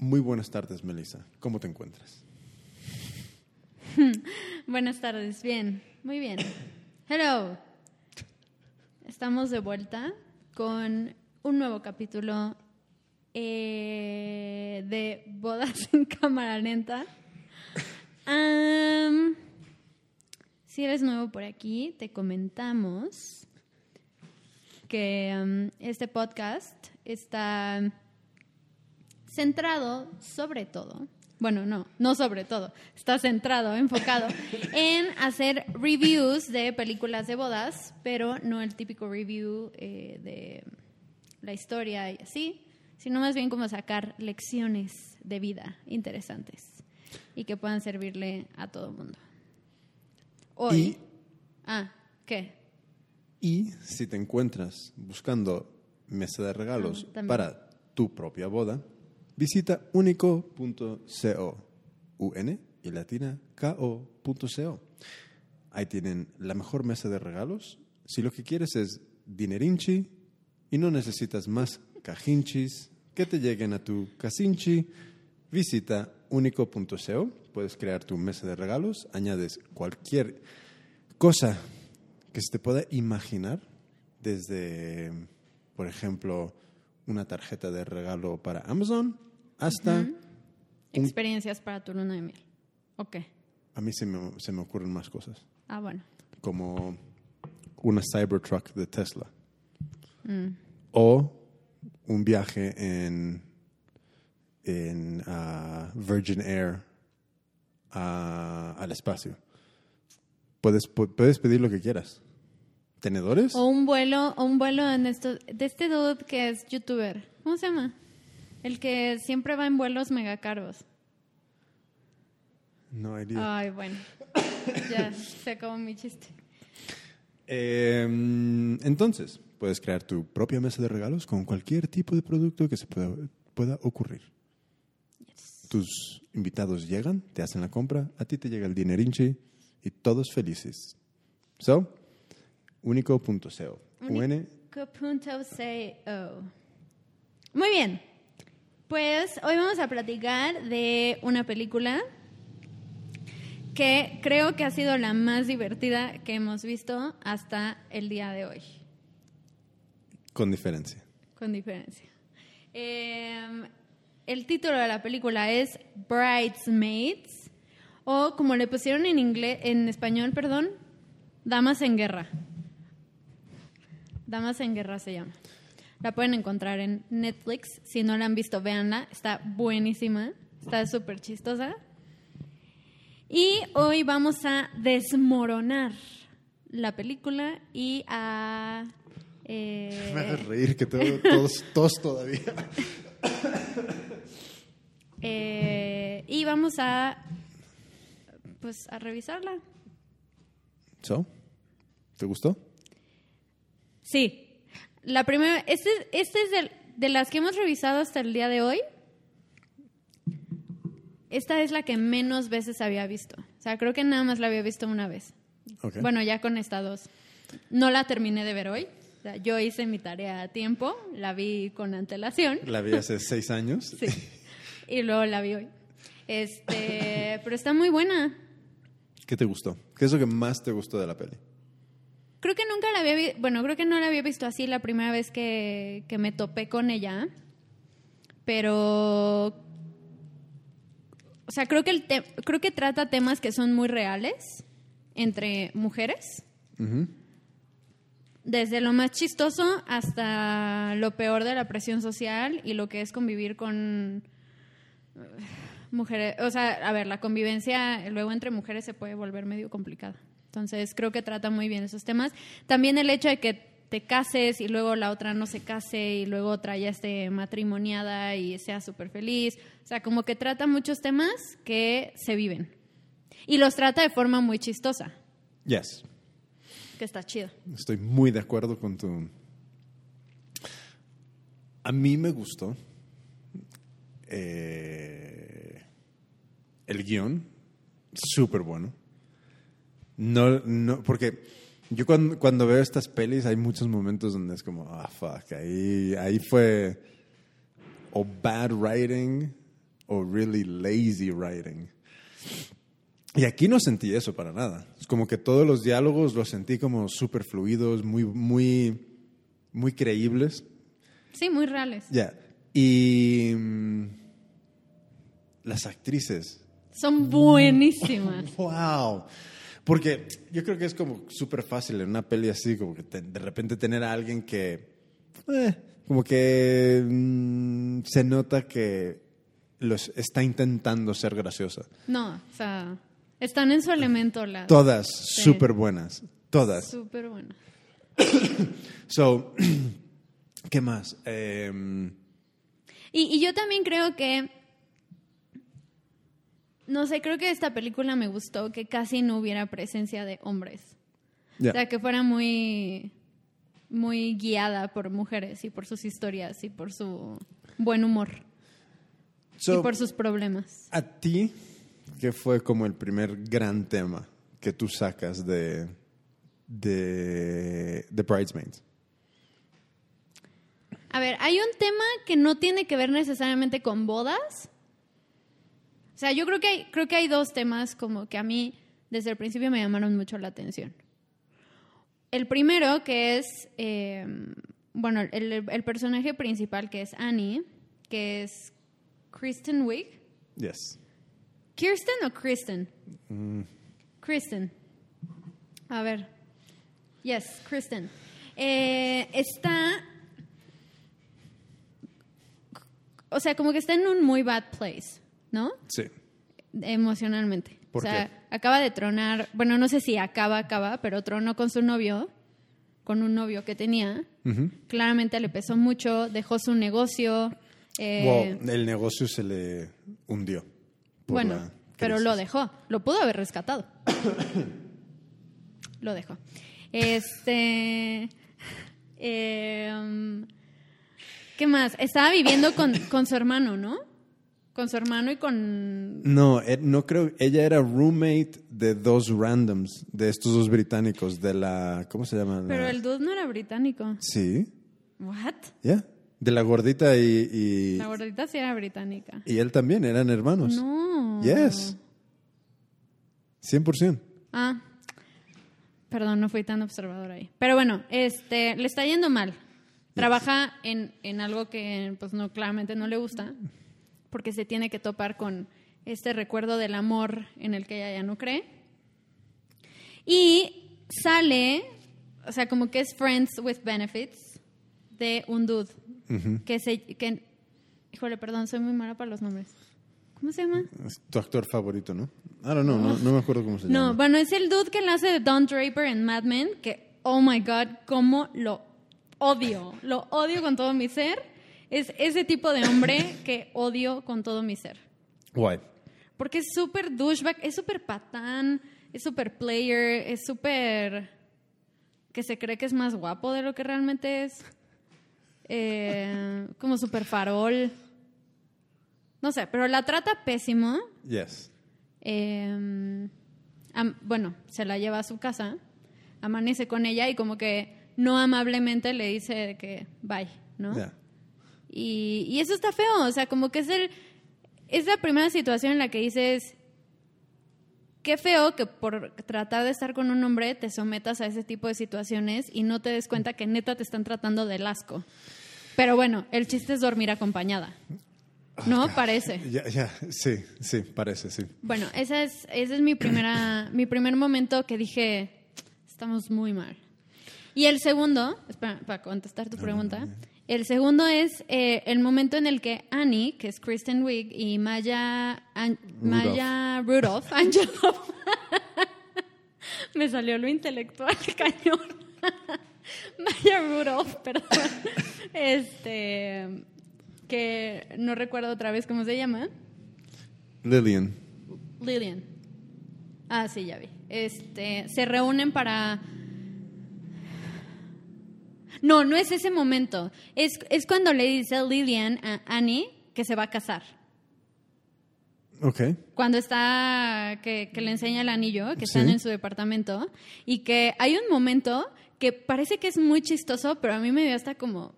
Muy buenas tardes, Melissa. ¿Cómo te encuentras? Buenas tardes, bien, muy bien. Hello. Estamos de vuelta con un nuevo capítulo eh, de Bodas en Cámara Lenta. Si eres nuevo por aquí, te comentamos que este podcast está centrado sobre todo, bueno, no, no sobre todo, está centrado, enfocado en hacer reviews de películas de bodas, pero no el típico review eh, de la historia y así, sino más bien como sacar lecciones de vida interesantes y que puedan servirle a todo el mundo. Hoy. Y- Ah, ¿qué? Y si te encuentras buscando mesa de regalos Ah, para tu propia boda, visita único.co, un y latina ko.co. Ahí tienen la mejor mesa de regalos. Si lo que quieres es dinerinchi y no necesitas más cajinchis que te lleguen a tu casinchi, visita único.co. Puedes crear tu mesa de regalos, añades cualquier cosa que se te pueda imaginar, desde, por ejemplo, una tarjeta de regalo para Amazon hasta, un- Experiencias para tu luna de miel. Ok. a mí se me, se me ocurren más cosas, Ah, bueno. como una Cybertruck de Tesla Mm. o un viaje en, en ah, Virgin Air a- al espacio. Puedes, pu- puedes pedir lo que quieras. ¿Tenedores? O un vuelo, o un vuelo en esto, de este dude que es youtuber. ¿Cómo se llama? El que siempre va en vuelos mega caros. No idea. Ay, bueno. ya, se acabó mi chiste. Eh, entonces, puedes crear tu propia mesa de regalos con cualquier tipo de producto que se pueda, pueda ocurrir. Tus invitados llegan, te hacen la compra, a ti te llega el dinerinchi y todos felices. So, único.co. Único.co. Muy bien. Pues hoy vamos a platicar de una película que creo que ha sido la más divertida que hemos visto hasta el día de hoy. con diferencia. Con diferencia. Eh, el título de la película es Bridesmaids, o como le pusieron en inglés, en español, perdón, Damas en Guerra. Damas en Guerra se llama. La pueden encontrar en Netflix. Si no la han visto, véanla. Está buenísima. Está súper chistosa. Y hoy vamos a desmoronar la película y a... eh, Me haces reír que tengo tos, tos todavía. Eh, y vamos a pues a revisarla. So, ¿te gustó? Sí. La primera, este, este es de las que hemos revisado hasta el día de hoy. Esta es la que menos veces había visto. O sea, creo que nada más la había visto una vez. Bueno, ya con esta dos. No la terminé de ver hoy. O sea, yo hice mi tarea a tiempo, la vi con antelación. La vi hace seis años. Sí. Y luego la vi hoy. Este, pero está muy buena. ¿Qué te gustó? ¿Qué es lo que más te gustó de la peli? Creo que nunca la había visto, bueno, creo que no la había visto así la primera vez que, que me topé con ella, pero, o sea, creo que, el te- creo que trata temas que son muy reales entre mujeres, desde lo más chistoso hasta lo peor de la presión social y lo que es convivir con eh, mujeres, o sea, a ver, la convivencia luego entre mujeres se puede volver medio complicada. Entonces, creo que trata muy bien esos temas. También el hecho de que te cases y luego la otra no se case y luego otra ya esté matrimoniada y sea súper feliz. O sea, como que trata muchos temas que se viven. Y los trata de forma muy chistosa, Yes. que está chido. Estoy muy de acuerdo con tu... A mí me gustó eh, el guion, súper bueno. No, no, porque yo cuando, cuando veo estas pelis hay muchos momentos donde es como, ah, fuck, ahí, ahí fue o bad writing o really lazy writing. Y aquí no sentí eso para nada. Es como que todos los diálogos los sentí como súper fluidos, muy, muy, muy creíbles. Sí, muy reales. Ya. Y mm, las actrices. Son buenísimas. ¡Wow! Porque yo creo que es como súper fácil en una peli así, como que te- de repente tener a alguien que. eh, como que mm, se nota que los está intentando ser graciosa. No, o sea, están en su elemento las. Todas súper buenas. Todas. Súper buenas. So, ¿qué más? Em, Y, y yo también creo que. No sé, creo que esta película me gustó que casi no hubiera presencia de hombres. O sea, que fuera muy. Muy guiada por mujeres y por sus historias y por su buen humor So, y por sus problemas. A ti, ¿qué fue como el primer gran tema que tú sacas de, de, de Bridesmaids? A ver, hay un tema que no tiene que ver necesariamente con bodas. O sea, yo creo que hay, creo que hay dos temas como que a mí desde el principio me llamaron mucho la atención. El primero que es, eh, bueno, el, el personaje principal que es Annie, que es Kristen Wiig. Yes. ¿Kirsten o Kristen? Kristen. A ver. Yes, Kristen. Eh, está. O sea, como que está en un muy bad place, ¿no? Sí. Emocionalmente. ¿Por o sea, qué? acaba de tronar. Bueno, no sé si acaba, acaba, pero tronó con su novio, con un novio que tenía. Claramente le pesó mucho, dejó su negocio. eh, Wow, el negocio se le hundió. Bueno, pero crisis. lo dejó. Lo pudo haber rescatado. lo dejó. Este. em, ¿Qué más? Estaba viviendo con, con su hermano, ¿no? Con su hermano y con. No, eh, no creo. Ella era roommate de dos randoms, de estos dos británicos, de la. ¿Cómo se llama? Pero el dude no era británico. Sí, ¿What? ya. De la gordita y, y, La gordita sí era británica. y él también, eran hermanos. No. Yes. 100%. Ah, perdón, no fui tan observador ahí. Pero bueno, este, le está yendo mal. Trabaja en, en algo que pues no, claramente no le gusta, porque se tiene que topar con este recuerdo del amor en el que ella ya no cree. Y sale, o sea, como que es friends with benefits de un dude que se que híjole, perdón, soy muy mala para los nombres. ¿Cómo se llama? Es tu actor favorito, ¿no? I don't know, no, no me acuerdo cómo se No, llama. bueno, es el dude que le hace de Don Draper en Mad Men, que, oh my God, cómo lo odio. Lo odio con todo mi ser. Es ese tipo de hombre que odio con todo mi ser. Why? Porque es súper douchebag, es súper patán, es súper player, es súper... que se cree que es más guapo de lo que realmente es. Eh, como súper farol. No sé, pero la trata pésimo. Yes. Eh, am- bueno, se la lleva a su casa, amanece con ella y como que no amablemente le dice que bye, ¿no? Ya. Y, y eso está feo, o sea, como que es el es la primera situación en la que dices qué feo que por tratar de estar con un hombre te sometas a ese tipo de situaciones y no te des cuenta que neta te están tratando del asco. Pero bueno, el chiste es dormir acompañada. ¿No? Parece. Ya, ya, sí, sí, parece, sí. Bueno, esa es, ese es mi primera, mi primer momento que dije, estamos muy mal. Y el segundo, espera, para contestar tu pregunta, el segundo es eh, el momento en el que Annie, que es Kristen Wiig, y Maya, An- Maya Rudolph, Angelou- me salió lo intelectual, cañón. Maya Rudolph, perdón. Este, que no recuerdo otra vez cómo se llama. Lillian. Lillian. Ah, sí, ya vi. Este, se reúnen para... No, no es ese momento. Es, es cuando le dice Lillian a Annie que se va a casar. Ok. Cuando está, que, que le enseña el anillo, que están Sí. en su departamento, y que hay un momento que parece que es muy chistoso, pero a mí me dio hasta como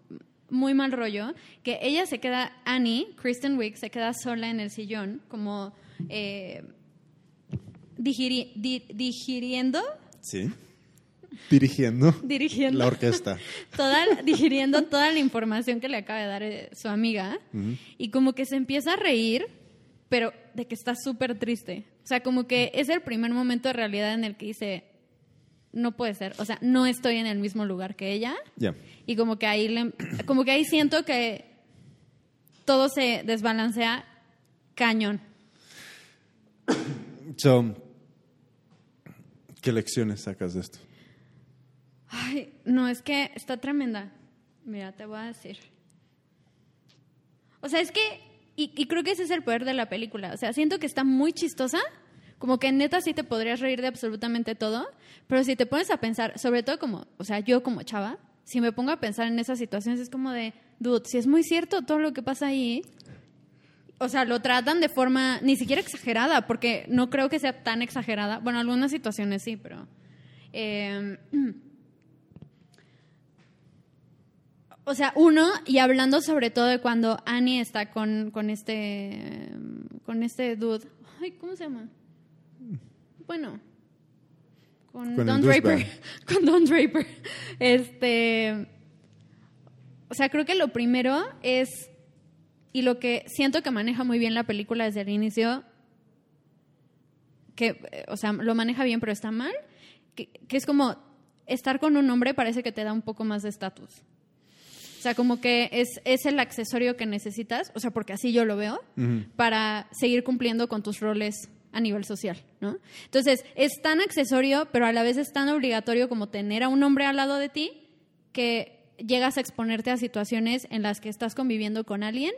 muy mal rollo, que ella se queda, Annie, Kristen Wiig, se queda sola en el sillón, como eh, digiri- di- digiriendo, Sí. Dirigiendo dirigiendo, la orquesta. toda, digiriendo toda la información que le acaba de dar eh, su amiga, y como que se empieza a reír, pero de que está súper triste. O sea, como que es el primer momento de realidad en el que dice, no puede ser, o sea, no estoy en el mismo lugar que ella. Ya. Y como que ahí le- como que ahí siento que todo se desbalancea cañón. So, ¿qué lecciones sacas de esto? Ay, no, es que está tremenda. Mira, te voy a decir. O sea, es que, y, creo que ese es el poder de la película. O sea, siento que está muy chistosa, como que neta sí te podrías reír de absolutamente todo, pero si te pones a pensar, sobre todo como, o sea, yo como chava, si me pongo a pensar en esas situaciones, es como de, dude, si es muy cierto todo lo que pasa ahí, o sea, lo tratan de forma ni siquiera exagerada, porque no creo que sea tan exagerada. Bueno, algunas situaciones sí, pero... eh, o sea, uno, y hablando sobre todo de cuando Annie está con, con este con este dude. Ay, ¿cómo se llama? Bueno, con, Don Draper. Con Don Draper. Este. O sea, creo que lo primero es. Y lo que siento que maneja muy bien la película desde el inicio. Que, o sea, lo maneja bien, pero está mal. Que, que es como. Estar con un hombre parece que te da un poco más de estatus. O sea, como que es, es el accesorio que necesitas, o sea, porque así yo lo veo, para seguir cumpliendo con tus roles a nivel social, ¿no? Entonces, es tan accesorio, pero a la vez es tan obligatorio como tener a un hombre al lado de ti que llegas a exponerte a situaciones en las que estás conviviendo con alguien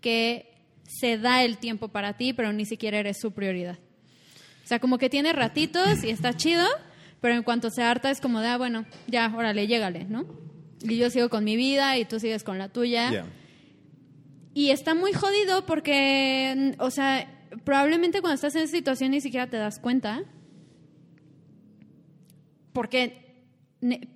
que se da el tiempo para ti, pero ni siquiera eres su prioridad. O sea, como que tiene ratitos y está chido, pero en cuanto se harta es como de, ah, bueno, ya, órale, llégale, ¿no? Y yo sigo con mi vida y tú sigues con la tuya. Ya. Y está muy jodido porque, o sea, probablemente cuando estás en esa situación ni siquiera te das cuenta. Porque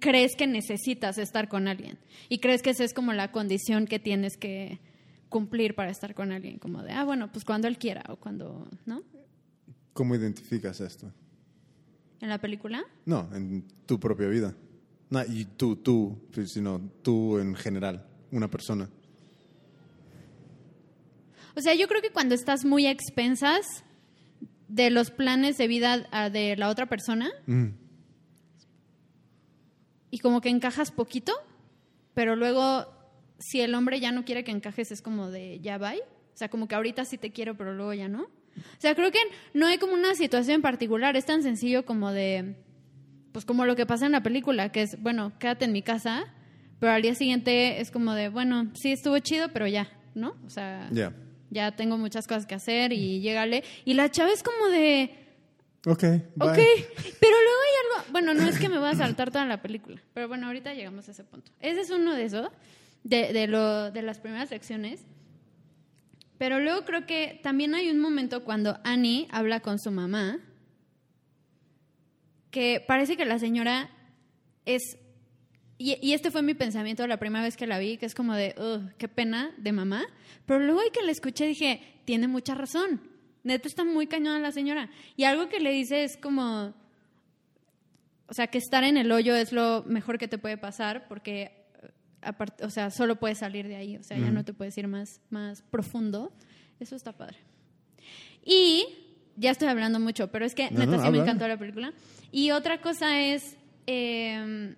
crees que necesitas estar con alguien. Y crees que esa es como la condición que tienes que cumplir para estar con alguien. Como de, ah, bueno, pues cuando él quiera o cuando, ¿no? ¿Cómo identificas esto? En la película. No, en tu propia vida. No, y tú, tú, pues, sino tú en general, una persona. O sea, yo creo que cuando estás muy a expensas de los planes de vida ah, de la otra persona Mm. y como que encajas poquito, pero luego si el hombre ya no quiere que encajes es como de ya va. O sea, como que ahorita sí te quiero, pero luego ya no. O sea, creo que no hay como una situación en particular, es tan sencillo como de pues como lo que pasa en la película, que es, bueno, quédate en mi casa, pero al día siguiente es como de, bueno, sí estuvo chido, pero ya, ¿no? O sea, Ya. ya tengo muchas cosas que hacer y llégale. Y la chava es como de, Ok, bye. ok, pero luego hay algo, bueno, no es que me voy a saltar toda la película, pero bueno, ahorita llegamos a ese punto. Ese es uno de esos, de, de, lo, de las primeras secciones. Pero luego creo que también hay un momento cuando Annie habla con su mamá, que parece que la señora es... Y, y este fue mi pensamiento la primera vez que la vi, que es como de, "Ugh, qué pena de mamá. Pero luego que la escuché dije, tiene mucha razón. Neta está muy cañona la señora. Y algo que le dice es como, o sea, que estar en el hoyo es lo mejor que te puede pasar porque, aparte, o sea, solo puedes salir de ahí. O sea, ya no te puedes ir más, más profundo. Eso está padre. Y ya estoy hablando mucho, pero es que No, neta sí habla. me encantó la película. Y otra cosa es, eh,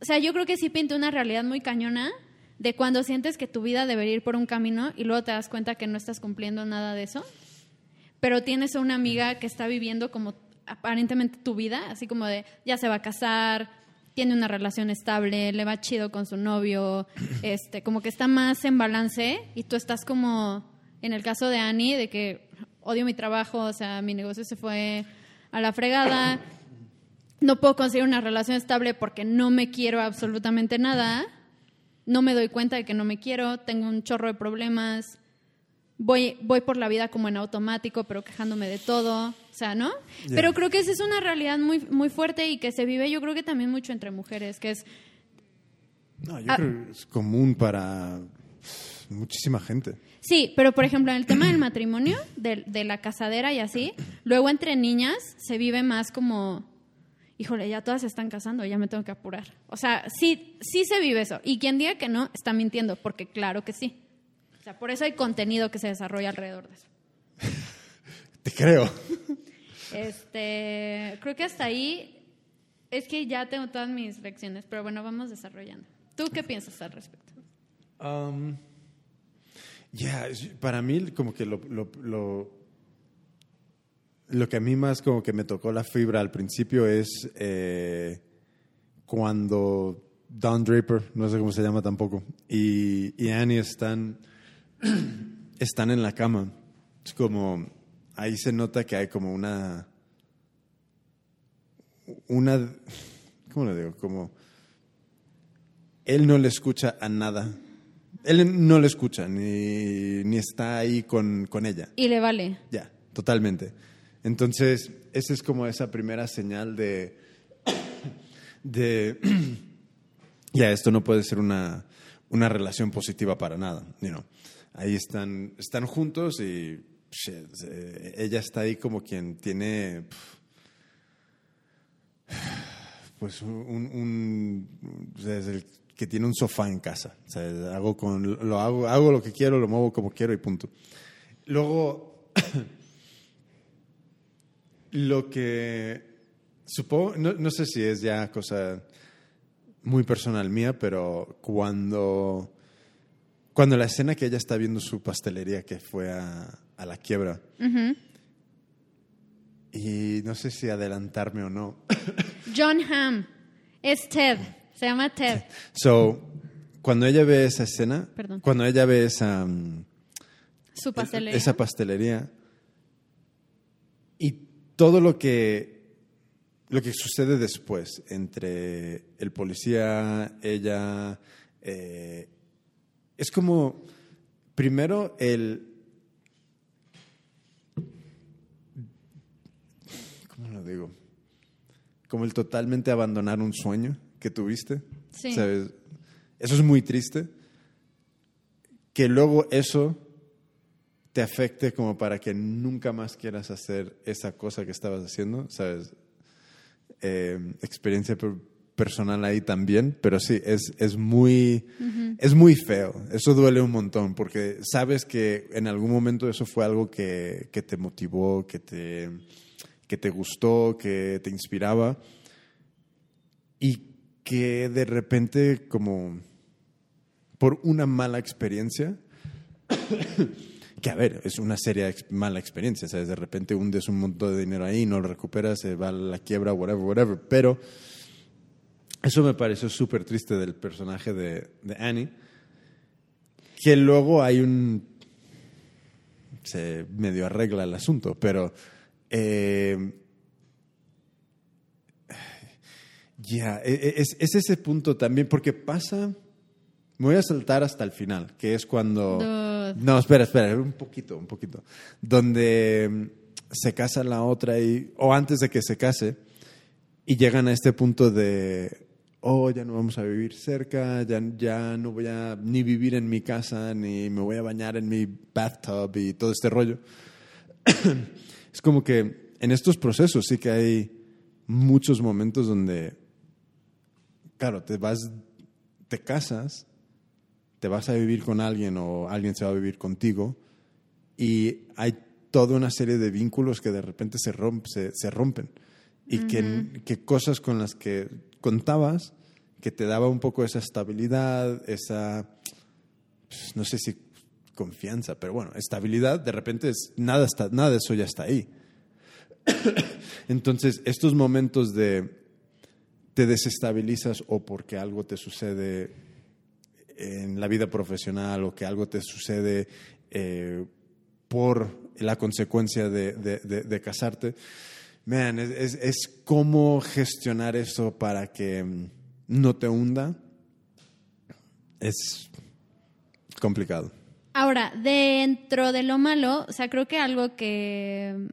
o sea, yo creo que sí pinta una realidad muy cañona de cuando sientes que tu vida debería ir por un camino y luego te das cuenta que no estás cumpliendo nada de eso, pero tienes a una amiga que está viviendo como aparentemente tu vida, así como de ya se va a casar, tiene una relación estable, le va chido con su novio, este, como que está más en balance y tú estás como en el caso de Annie de que odio mi trabajo, o sea, mi negocio se fue a la fregada, no puedo conseguir una relación estable porque no me quiero absolutamente nada, no me doy cuenta de que no me quiero, tengo un chorro de problemas, voy, voy por la vida como en automático, pero quejándome de todo, o sea, ¿no? Pero creo que esa es una realidad muy, muy fuerte y que se vive yo creo que también mucho entre mujeres, que es No, yo Ah. creo que es común para muchísima gente. Sí, pero por ejemplo, en el tema del matrimonio, de, de la casadera y así, luego entre niñas se vive más como, híjole, ya todas se están casando, ya me tengo que apurar. O sea, sí, sí se vive eso. Y quien diga que no, está mintiendo, porque claro que sí. O sea, por eso hay contenido que se desarrolla alrededor de eso. Te creo. Este, creo que hasta ahí es que ya tengo todas mis lecciones, pero bueno, vamos desarrollando. ¿Tú qué piensas al respecto? Um, ya, para mí como que lo, lo, lo, lo que a mí más como que me tocó la fibra al principio es eh, cuando Don Draper, no sé cómo se llama tampoco, y, y Annie están, están en la cama. Es como, ahí se nota que hay como una, una, ¿cómo le digo? Como, él no le escucha a nada. Él no le escucha, ni, ni está ahí con, con ella. Y le vale. Ya, totalmente. Entonces, esa es como esa primera señal de, de ya, esto no puede ser una, una relación positiva para nada. you know. Ahí están, están juntos y shit, eh, ella está ahí como quien tiene pues un, un- es el que tiene un sofá en casa. O sea, hago con lo hago, hago lo que quiero, lo muevo como quiero y punto. Luego lo que supongo, no, no sé si es ya cosa muy personal mía, pero cuando cuando la escena que ella está viendo su pastelería que fue a, a la quiebra y no sé si adelantarme o no. John Hamm. Es Ted. Se llama Ted. So, cuando ella ve esa escena, Perdón. cuando ella ve esa, mm, Su pastelería. esa pastelería y todo lo que lo que sucede después entre el policía, ella, eh, es como primero el ¿cómo lo digo? Como el totalmente abandonar un sueño que tuviste. Sí. ¿sabes? Eso es muy triste. Que luego eso te afecte como para que nunca más quieras hacer esa cosa que estabas haciendo, ¿sabes? Eh, experiencia per- personal ahí también, pero sí, es, es, muy, es muy feo. Eso duele un montón, porque sabes que en algún momento eso fue algo que, que te motivó, que te, que te gustó, que te inspiraba, y que de repente, como por una mala experiencia, que a ver, es una seria mala experiencia, ¿sabes? De repente hundes un montón de dinero ahí, no lo recuperas, se va a la quiebra, whatever, whatever. Pero eso me pareció súper triste del personaje de, de Annie, que luego hay un... se medio arregla el asunto, pero... eh, ya, e- e- es, es ese punto también, porque pasa... Me voy a saltar hasta el final, que es cuando... No, espera, espera, un poquito, un poquito. Donde mm, se casa la otra y, o antes de que se case, y llegan a este punto de, oh, ya no vamos a vivir cerca, ya, ya no voy a ni vivir en mi casa, ni me voy a bañar en mi bathtub y todo este rollo. es como que en estos procesos sí que hay muchos momentos donde, claro, te vas, te casas, te vas a vivir con alguien o alguien se va a vivir contigo y hay toda una serie de vínculos que de repente se, romp- se, se rompen y que, que cosas con las que contabas que te daba un poco esa estabilidad, esa, pues, no sé si confianza, pero bueno, estabilidad, de repente es, nada, está, nada de eso ya está ahí. Entonces, estos momentos de te desestabilizas o porque algo te sucede en la vida profesional o que algo te sucede eh, por la consecuencia de, casarte. Man, es, es, es cómo gestionar eso para que mm, no te hunda. Es complicado. Ahora, dentro de lo malo, o sea, creo que algo que.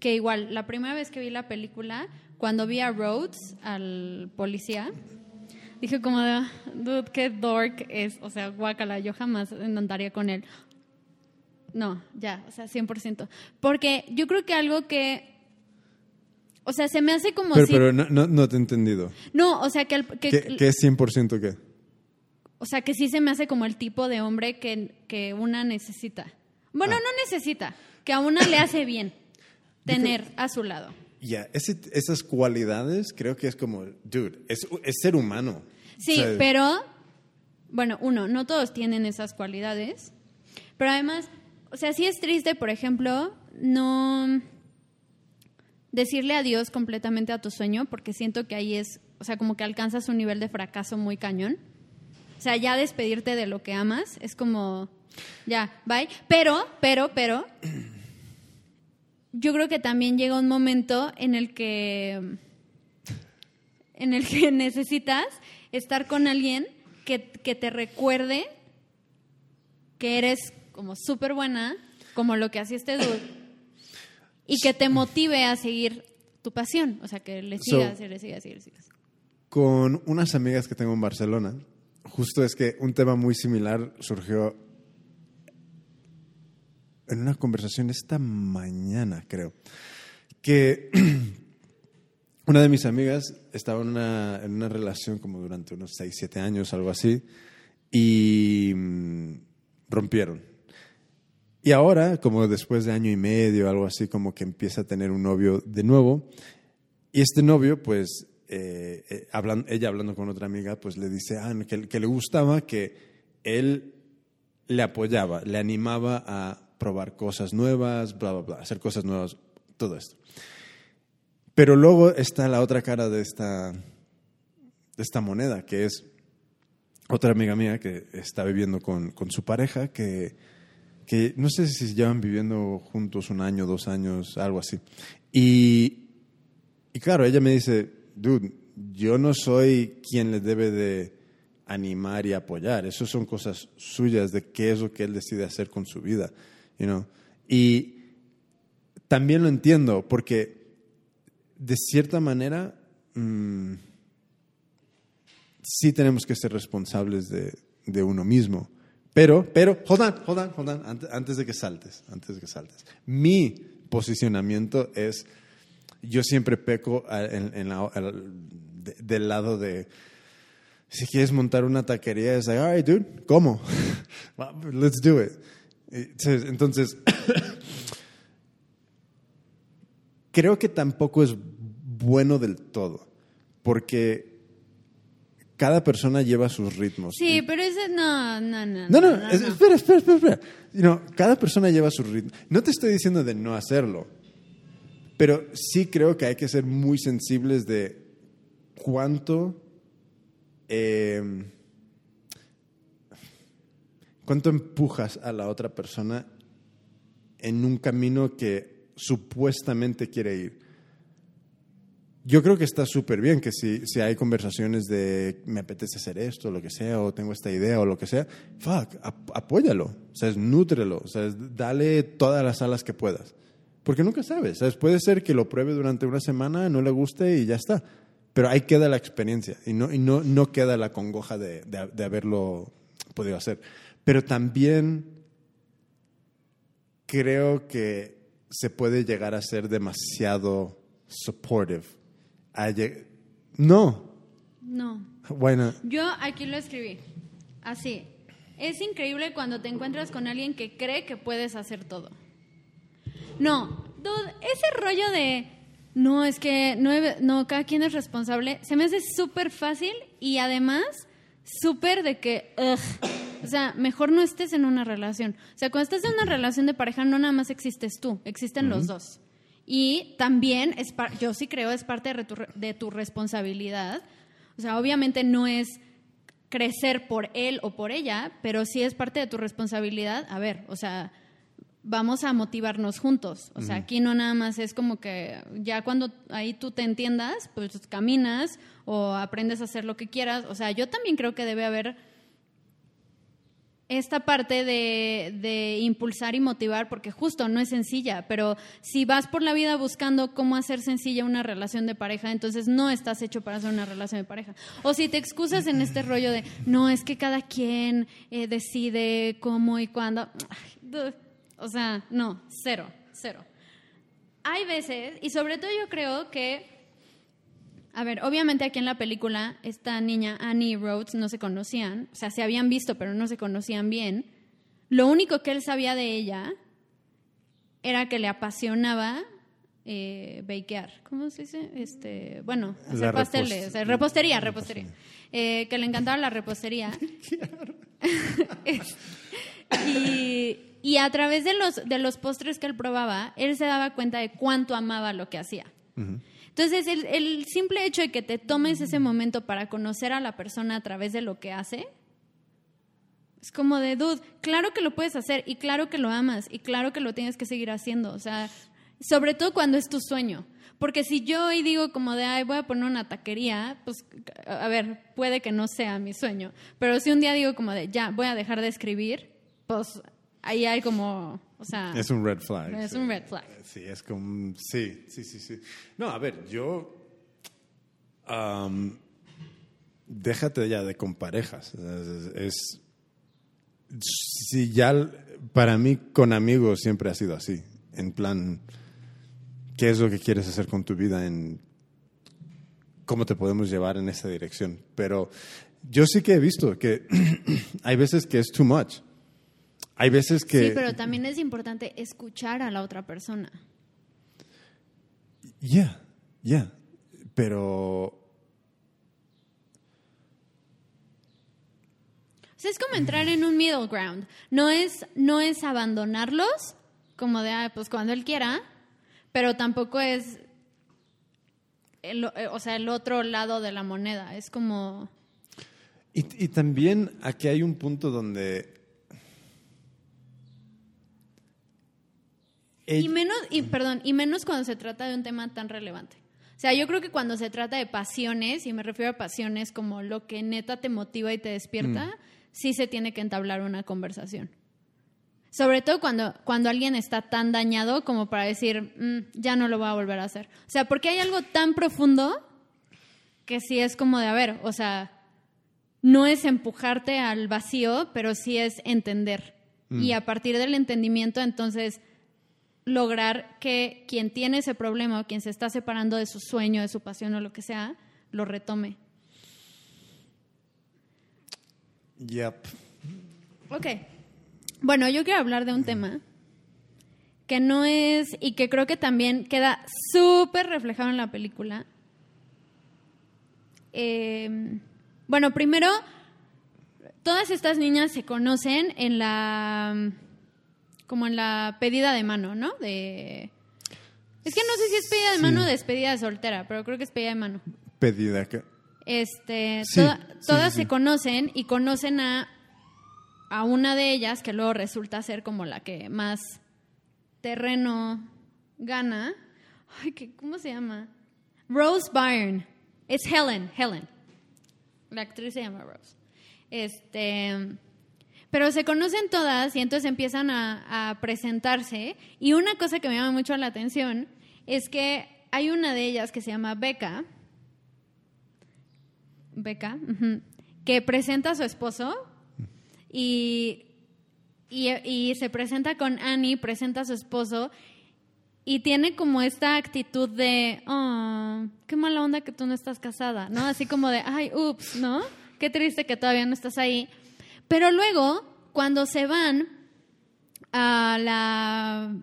que igual, la primera vez que vi la película, cuando vi a Rhodes, al policía, Dije como de, dude, qué dork es, o sea, guacala, yo jamás andaría con él. No, ya, o sea, 100%. Porque yo creo que algo que o sea, se me hace como Pero, si... pero no, no, no te he entendido. No, o sea, que, el- que- ¿Qué, qué es 100% qué? O sea, que sí se me hace como el tipo de hombre que, que una necesita. Bueno, Ah. no necesita, que a una le hace bien tener a su lado. Ya, ese- esas cualidades creo que es como, dude, es, es ser humano. Sí, O sea, pero, bueno, uno, no todos tienen esas cualidades. Pero además, o sea, sí es triste, por ejemplo, no decirle adiós completamente a tu sueño, porque siento que ahí es, o sea, como que alcanzas un nivel de fracaso muy cañón. O sea, ya despedirte de lo que amas es como, ya, bye. Pero, pero, pero, yo creo que también llega un momento en el que en el que necesitas estar con alguien que, que te recuerde que eres como súper buena, como lo que hacía este dude, y que te motive a seguir tu pasión, o sea, que le So- sigas, y le sigas, y le sigas. Con unas amigas que tengo en Barcelona, justo es que un tema muy similar surgió en una conversación esta mañana, creo. Que una de mis amigas estaba en una, en una relación como durante unos 6, 7 años, algo así, y mm, rompieron. Y ahora, como después de año y medio, algo así, como que empieza a tener un novio de nuevo. Y este novio, pues, eh, eh, hablan- ella hablando con otra amiga, pues le dice ah, que, que le gustaba que él le apoyaba, le animaba a probar cosas nuevas, bla, bla, bla, hacer cosas nuevas, todo esto. Pero luego está la otra cara de esta, de esta moneda, que es otra amiga mía que está viviendo con, con su pareja, que, que no sé si llevan viviendo juntos un año, dos años, algo así. Y, y claro, ella me dice, dude, yo no soy quien le debe de animar y apoyar. Eso son cosas suyas de qué es lo que él decide hacer con su vida. You know? Y también lo entiendo, porque de cierta manera mm, sí tenemos que ser responsables de, de uno mismo. Pero, pero, hold on, hold on, hold on, antes, antes de que saltes, antes de que saltes. Mi posicionamiento es, yo siempre peco en, en la- de- del lado de, si quieres montar una taquería, es like, all right, dude, ¿cómo? Let's do it. Entonces, creo que tampoco es bueno del todo, porque cada persona lleva sus ritmos. Sí, pero ese no, no, no. No, no, es- espera, espera, espera. espera. Know, cada persona lleva su ritmo. No te estoy diciendo de no hacerlo, pero sí creo que hay que ser muy sensibles de cuánto, eh, cuánto empujas a la otra persona en un camino que supuestamente quiere ir. Yo creo que está súper bien que si, si hay conversaciones de me apetece hacer esto, lo que sea, o tengo esta idea o lo que sea, fuck, ap- apóyalo, o sea, nútrelo, o dale todas las alas que puedas. Porque nunca sabes, ¿sabes? Puede ser que lo pruebe durante una semana, no le guste y ya está. Pero ahí queda la experiencia y no, y no, no queda la congoja de- de haberlo podido hacer. Pero también creo que se puede llegar a ser demasiado supportive. No, No. not? Yo aquí lo escribí. Así. Es increíble cuando te encuentras con alguien que cree que puedes hacer todo. No, ese rollo de no, es que no, no, cada quien es responsable, se me hace súper fácil y además súper de que, ugh. o sea, mejor no estés en una relación. O sea, cuando estás en una relación de pareja no nada más existes tú, existen los dos. Y también, es yo sí creo, es parte de tu, de tu responsabilidad. O sea, obviamente no es crecer por él o por ella, pero sí es parte de tu responsabilidad. A ver, o sea, vamos a motivarnos juntos. O sea, aquí no nada más es como que ya cuando ahí tú te entiendas, pues caminas o aprendes a hacer lo que quieras. O sea, yo también creo que debe haber esta parte de, de, impulsar y motivar, porque justo no es sencilla, pero si vas por la vida buscando cómo hacer sencilla una relación de pareja, entonces no estás hecho para hacer una relación de pareja. O si te excusas en este rollo de, no, es que cada quien eh, decide cómo y cuándo. O sea, no, cero, cero. Hay veces, y sobre todo yo creo que a ver, obviamente aquí en la película esta niña Annie y Rhodes no se conocían, o sea, se habían visto pero no se conocían bien. Lo único que él sabía de ella era que le apasionaba eh, bakear, ¿cómo se dice? Este, bueno, hacer pasteles, repostería, repostería. Eh, que le encantaba la repostería. y, y, a través de los, de los postres que él probaba, él se daba cuenta de cuánto amaba lo que hacía. Entonces, el, simple hecho de que te tomes ese momento para conocer a la persona a través de lo que hace, es como de, dude, claro que lo puedes hacer y claro que lo amas y claro que lo tienes que seguir haciendo. O sea, sobre todo cuando es tu sueño. Porque si yo hoy digo como de, ay, voy a poner una taquería, pues, a ver, puede que no sea mi sueño. Pero si un día digo como de, ya, voy a dejar de escribir, pues ahí hay como, o sea... Es un red flag. Es un red flag. Sí, es como, sí, sí, sí, sí. No, a ver, yo... Um, déjate ya de con parejas. Es, si ya, para mí con amigos siempre ha sido así. En plan, ¿qué es lo que quieres hacer con tu vida? En cómo te podemos llevar en esa dirección. Pero yo sí que he visto que hay veces que es too much. Hay veces que... Sí, pero también es importante escuchar a la otra persona. Ya, ya. Pero... O sea, es como entrar en un middle ground. No es, no es abandonarlos, como de, ah, pues cuando él quiera, pero tampoco es, el, o sea, el otro lado de la moneda. Es como... Y, y también aquí hay un punto donde Y menos, y perdón, y menos cuando se trata de un tema tan relevante. O sea, yo creo que cuando se trata de pasiones, y me refiero a pasiones como lo que neta te motiva y te despierta, mm. sí se tiene que entablar una conversación. Sobre todo cuando, cuando alguien está tan dañado como para decir, mm, ya no lo voy a volver a hacer. O sea, porque hay algo tan profundo que sí es como de, a ver, o sea, no es empujarte al vacío, pero sí es entender. Mm. Y a partir del entendimiento, entonces lograr que quien tiene ese problema o quien se está separando de su sueño, de su pasión o lo que sea, lo retome. Yep. Ok. Bueno, yo quiero hablar de un tema que no es y que creo que también queda súper reflejado en la película. Eh, bueno, primero, todas estas niñas se conocen en la como en la pedida de mano, ¿no? De... Es que no sé si es pedida de mano o despedida de soltera, pero creo que es pedida de mano. Pedida que... Este, todas se conocen y conocen a, a una de ellas que luego resulta ser como la que más terreno gana. Ay, ¿cómo se llama? Rose Byrne. Es Helen, Helen. La actriz se llama Rose. Este, pero se conocen todas y entonces empiezan a, presentarse. Y una cosa que me llama mucho la atención es que hay una de ellas que se llama Becca, Becca, que presenta a su esposo y, y, se presenta con Annie, presenta a su esposo y tiene como esta actitud de, oh, qué mala onda que tú no estás casada, ¿no? Así como de, ay, ups, ¿no? Qué triste que todavía no estás ahí. Pero luego, cuando se van a la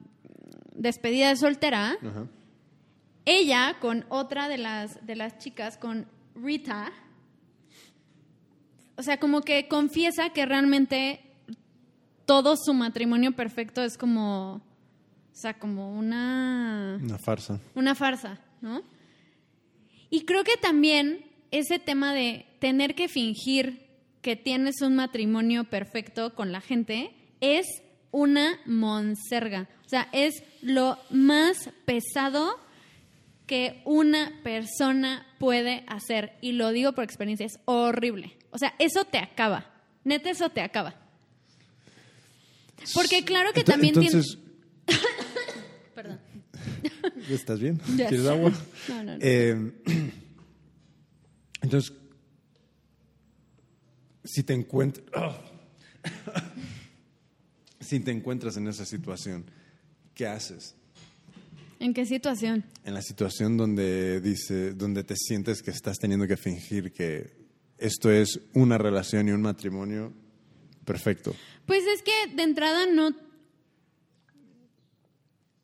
despedida de soltera, ella con otra de las, de las chicas, con Rita, o sea, como que confiesa que realmente todo su matrimonio perfecto es como, o sea, como una... Una farsa. Una farsa, ¿no? Y creo que también ese tema de tener que fingir que tienes un matrimonio perfecto con la gente es una monserga. O sea, es lo más pesado que una persona puede hacer. Y lo digo por experiencia, es horrible. O sea, eso te acaba. Neta, eso te acaba. Porque claro que también tiene... entonces, Perdón. ¿estás bien? Ya. ¿Quieres agua? No, no, no. Eh, entonces, si te encuentras, si te encuentras en esa situación, ¿qué haces? ¿En qué situación? En la situación donde dice, donde te sientes que estás teniendo que fingir que esto es una relación y un matrimonio perfecto. Pues es que de entrada no...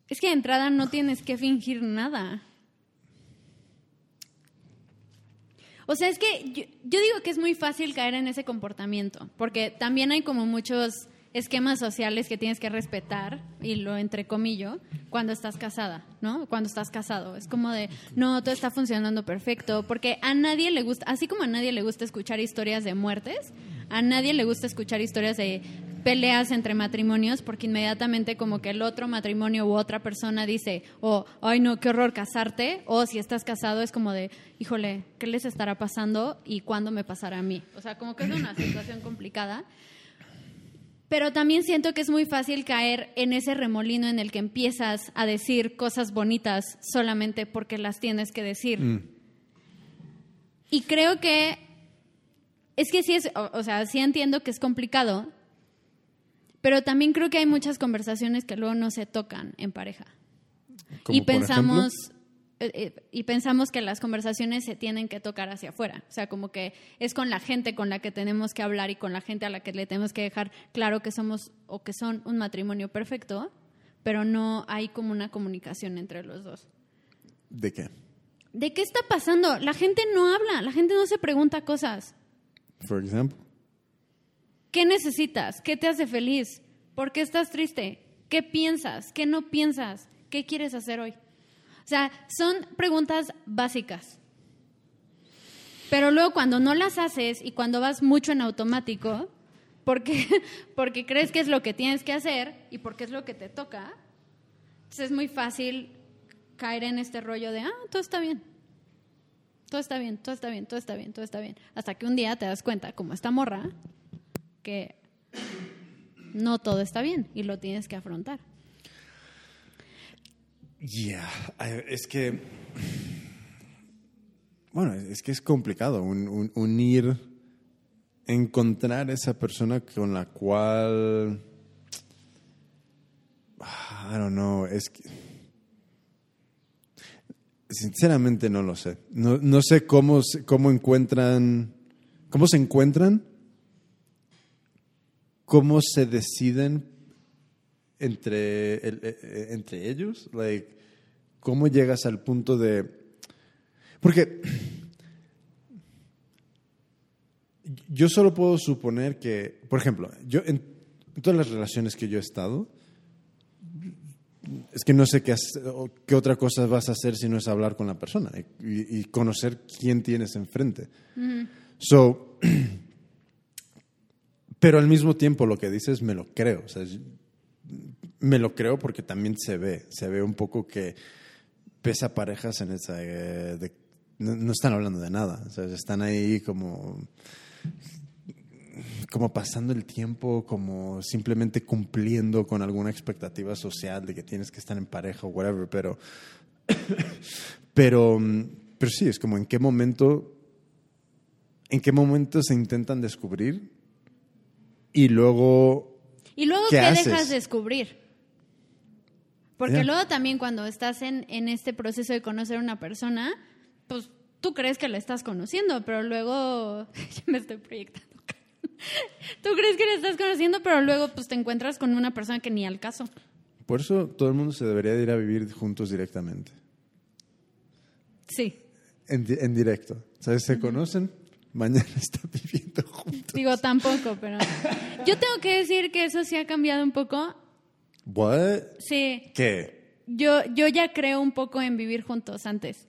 Es que de entrada no tienes que fingir nada. O sea, es que yo, yo digo que es muy fácil caer en ese comportamiento, porque también hay como muchos esquemas sociales que tienes que respetar, y lo entrecomillo, cuando estás casada, ¿no? Cuando estás casado. Es como de, no, todo está funcionando perfecto, porque a nadie le gusta, así como a nadie le gusta escuchar historias de muertes, a nadie le gusta escuchar historias de peleas entre matrimonios porque inmediatamente como que el otro matrimonio u otra persona dice, o, ay no, qué horror casarte, o si estás casado es como de, híjole, ¿qué les estará pasando y cuándo me pasará a mí? O sea, como que es una situación complicada. Pero también siento que es muy fácil caer en ese remolino en el que empiezas a decir cosas bonitas solamente porque las tienes que decir. Y creo que es que sí es, o, o sea, sí entiendo que es complicado, pero también creo que hay muchas conversaciones que luego no se tocan en pareja. Y por pensamos eh, eh, y pensamos que las conversaciones se tienen que tocar hacia afuera, o sea, como que es con la gente con la que tenemos que hablar y con la gente a la que le tenemos que dejar claro que somos o que son un matrimonio perfecto, pero no hay como una comunicación entre los dos. ¿De qué? ¿De qué está pasando? La gente no habla, la gente no se pregunta cosas. For example. ¿Qué necesitas? ¿Qué te hace feliz? ¿Por qué estás triste? ¿Qué piensas? ¿Qué no piensas? ¿Qué quieres hacer hoy? O sea, son preguntas básicas. Pero luego cuando no las haces y cuando vas mucho en automático, porque, porque crees que es lo que tienes que hacer y porque es lo que te toca, es muy fácil caer en este rollo de, ah, todo está bien. Todo está bien, todo está bien, todo está bien, todo está bien. Hasta que un día te das cuenta, como esta morra, que no todo está bien y lo tienes que afrontar. Ya, es que. Bueno, es que es complicado un- un- unir, encontrar esa persona con la cual. I don't know, es que. Sinceramente no lo sé. No, no sé cómo, cómo encuentran. ¿Cómo se encuentran? ¿Cómo se deciden entre, el- eh, eh, entre ellos? Like, ¿Cómo llegas al punto de...? Porque yo solo puedo suponer que, por ejemplo, yo en, en todas las relaciones que yo he estado, es que no sé qué, hacer- o qué otra cosa vas a hacer si no es hablar con la persona y, y conocer quién tienes enfrente. So, pero al mismo tiempo lo que dices me lo creo. O sea, me lo creo porque también se ve. Se ve un poco que pesa parejas en esa. eh, de- no, no están hablando de nada. O sea, están ahí como. Como pasando el tiempo, como simplemente cumpliendo con alguna expectativa social de que tienes que estar en pareja o whatever, pero. pero, pero sí, es como en qué momento. ¿En qué momento se intentan descubrir? Y luego Y luego, ¿Qué dejas descubrir? Porque luego también cuando estás en, en este proceso de conocer a una persona, pues tú crees que la estás conociendo, pero luego, ya me estoy proyectando. Tú crees que la estás conociendo, pero luego pues te encuentras con una persona que ni al caso. Por eso todo el mundo se debería de ir a vivir juntos directamente. Sí. En, en directo. ¿Sabes? Se conocen, mañana están viviendo juntos. Digo, tampoco, pero... Yo tengo que decir que eso sí ha cambiado un poco. ¿What? Sí, ¿Qué? yo, yo ya creo un poco en vivir juntos antes.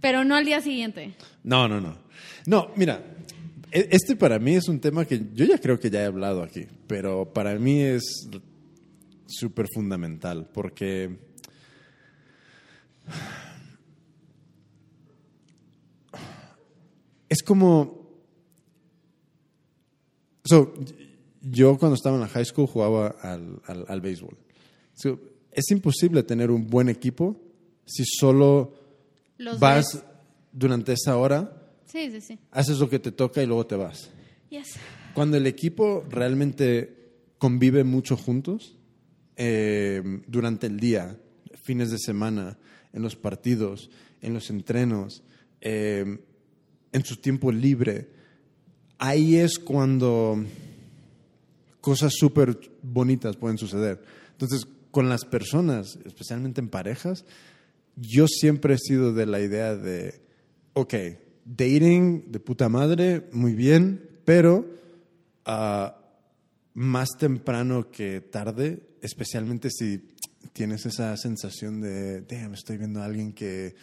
Pero no al día siguiente. No, no, no. No, mira, e- este para mí es un tema que yo ya creo que ya he hablado aquí, pero para mí es súper fundamental porque es como... So, yo cuando estaba en la high school jugaba al, al, al béisbol. So, es imposible tener un buen equipo si solo Los vas ves. durante esa hora, Sí, sí, sí. haces lo que te toca y luego te vas. Yes. Cuando el equipo realmente convive mucho juntos, eh, durante el día, fines de semana, en los partidos, en los entrenos, eh, en su tiempo libre, ahí es cuando cosas súper bonitas pueden suceder. Entonces, con las personas, especialmente en parejas, yo siempre he sido de la idea de, ok, dating de puta madre, muy bien, pero ah, más temprano que tarde, especialmente si tienes esa sensación de, damn, estoy viendo a alguien que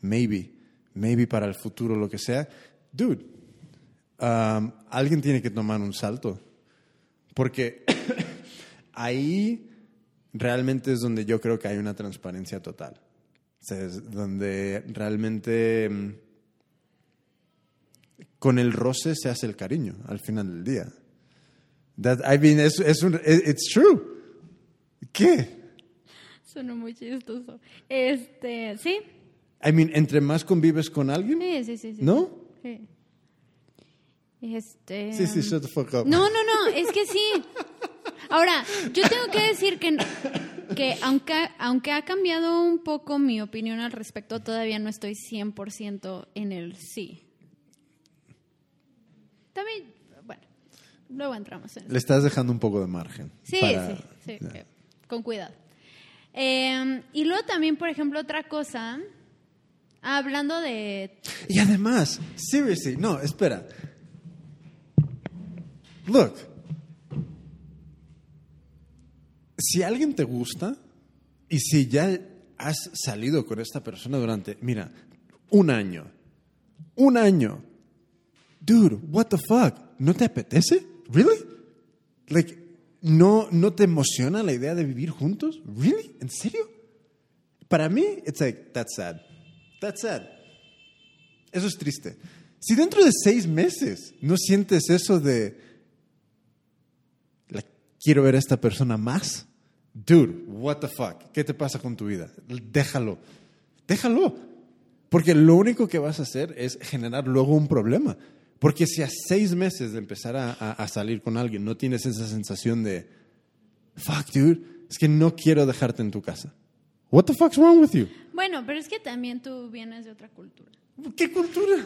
maybe, maybe para el futuro, lo que sea, dude, um, alguien tiene que tomar un salto. Porque ahí realmente es donde yo creo que hay una transparencia total. O sea, es donde realmente mm, con el roce se hace el cariño al final del día. That, I mean, es, es un, it's true. ¿Qué? Sonó muy chistoso. Este, sí. I mean, entre más convives con alguien, Sí, sí, sí. sí. ¿no? Sí. Este. Sí, sí, shut the fuck up. No, no, no, es que sí. Ahora, yo tengo que decir que, que aunque, aunque ha cambiado un poco mi opinión al respecto, todavía no estoy 100% en el sí. También, bueno, luego entramos en eso. Le estás dejando un poco de margen. Sí, para- sí, sí, con cuidado. Eh, y luego también, por ejemplo, otra cosa, hablando de... Y además, seriously, no, espera. Look. Si alguien te gusta y si ya has salido con esta persona durante, mira, un año, un año, dude, what the fuck, ¿no te apetece? Really? Like, ¿no, no te emociona la idea de vivir juntos? Really? ¿En serio? Para mí, it's like, that's sad. That's sad. Eso es triste. Si dentro de seis meses no sientes eso de, la- quiero ver a esta persona más, dude, what the fuck, ¿qué te pasa con tu vida? Déjalo, déjalo. Porque lo único que vas a hacer es generar luego un problema. Porque si a seis meses de empezar a, a- a salir con alguien no tienes esa sensación de, fuck, dude, es que no quiero dejarte en tu casa. What the fuck's wrong with you? Bueno, pero es que también tú vienes de otra cultura. ¿Qué cultura?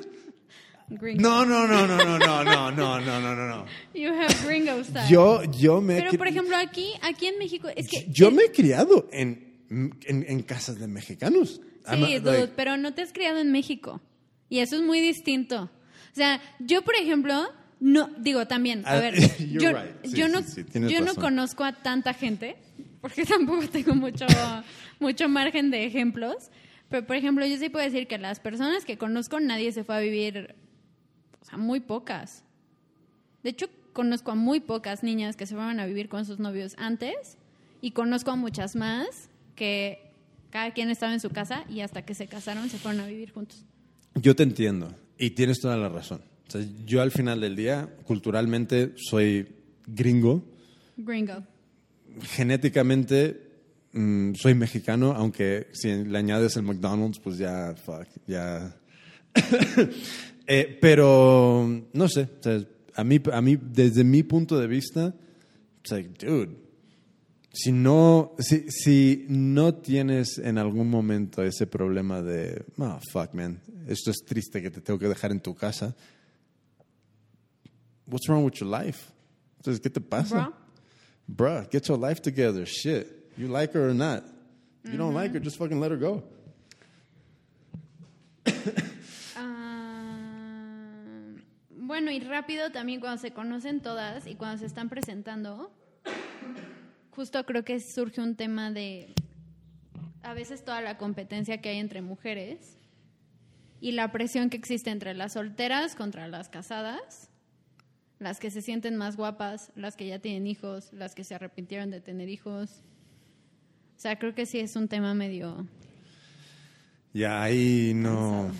Gringo. No, no, no, no, no, no, no, no, no, no, no. You have gringo style. Yo, yo me, he Pero, por ejemplo, aquí, aquí en México, es que... yo me he criado en, en, en casas de mexicanos. Sí, a- dude, like, pero no te has criado en México. Y eso es muy distinto. O sea, yo, por ejemplo, no, digo también, a Ah, ver, yo, right. Sí, yo no, sí, yo no conozco a tanta gente, porque tampoco tengo mucho, mucho margen de ejemplos. Pero, por ejemplo, yo sí puedo decir que las personas que conozco, nadie se fue a vivir, o sea, muy pocas. De hecho, conozco a muy pocas niñas que se fueron a vivir con sus novios antes y conozco a muchas más que cada quien estaba en su casa y hasta que se casaron se fueron a vivir juntos. Yo te entiendo y tienes toda la razón. O sea, yo al final del día, culturalmente, soy gringo. Gringo. Genéticamente, mm, soy mexicano, aunque si le añades el McDonald's, pues ya, fuck, ya. Eh, pero, no sé, a mí, a mí, desde mi punto de vista, it's like, dude, si no, si, si no tienes en algún momento ese problema de, oh, fuck, man, esto es triste que te tengo que dejar en tu casa, what's wrong with your life? Entonces, ¿qué te pasa? Bruh, get your life together. Shit. You like her or not. You don't like her, just fucking let her go. Ah, bueno, y rápido también cuando se conocen todas y cuando se están presentando, justo creo que surge un tema de a veces toda la competencia que hay entre mujeres y la presión que existe entre las solteras contra las casadas, las que se sienten más guapas, las que ya tienen hijos, las que se arrepintieron de tener hijos. O sea, creo que sí es un tema medio... Ya ahí no.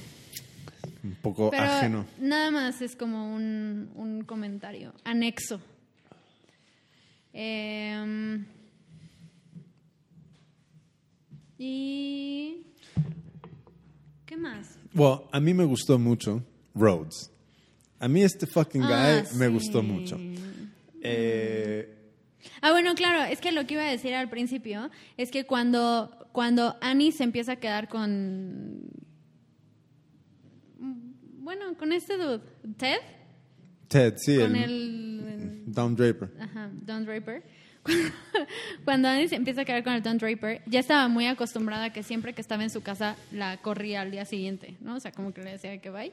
Un poco Pero ajeno. nada más es como un, un comentario anexo. Em, y... ¿Qué más? Well, a mí me gustó mucho Rhodes. A mí este fucking guy Ah, me sí. gustó mucho. Eh, Ah, bueno, claro, es que lo que iba a decir al principio es que cuando, cuando Annie se empieza a quedar con... Bueno, con este dude, Ted, Ted, sí, con el, el... Don Draper. Ajá, Don Draper. Cuando Annie se empieza a quedar con el Don Draper, ya estaba muy acostumbrada a que siempre que estaba en su casa la corría al día siguiente, ¿no? O sea, como que le decía que bye.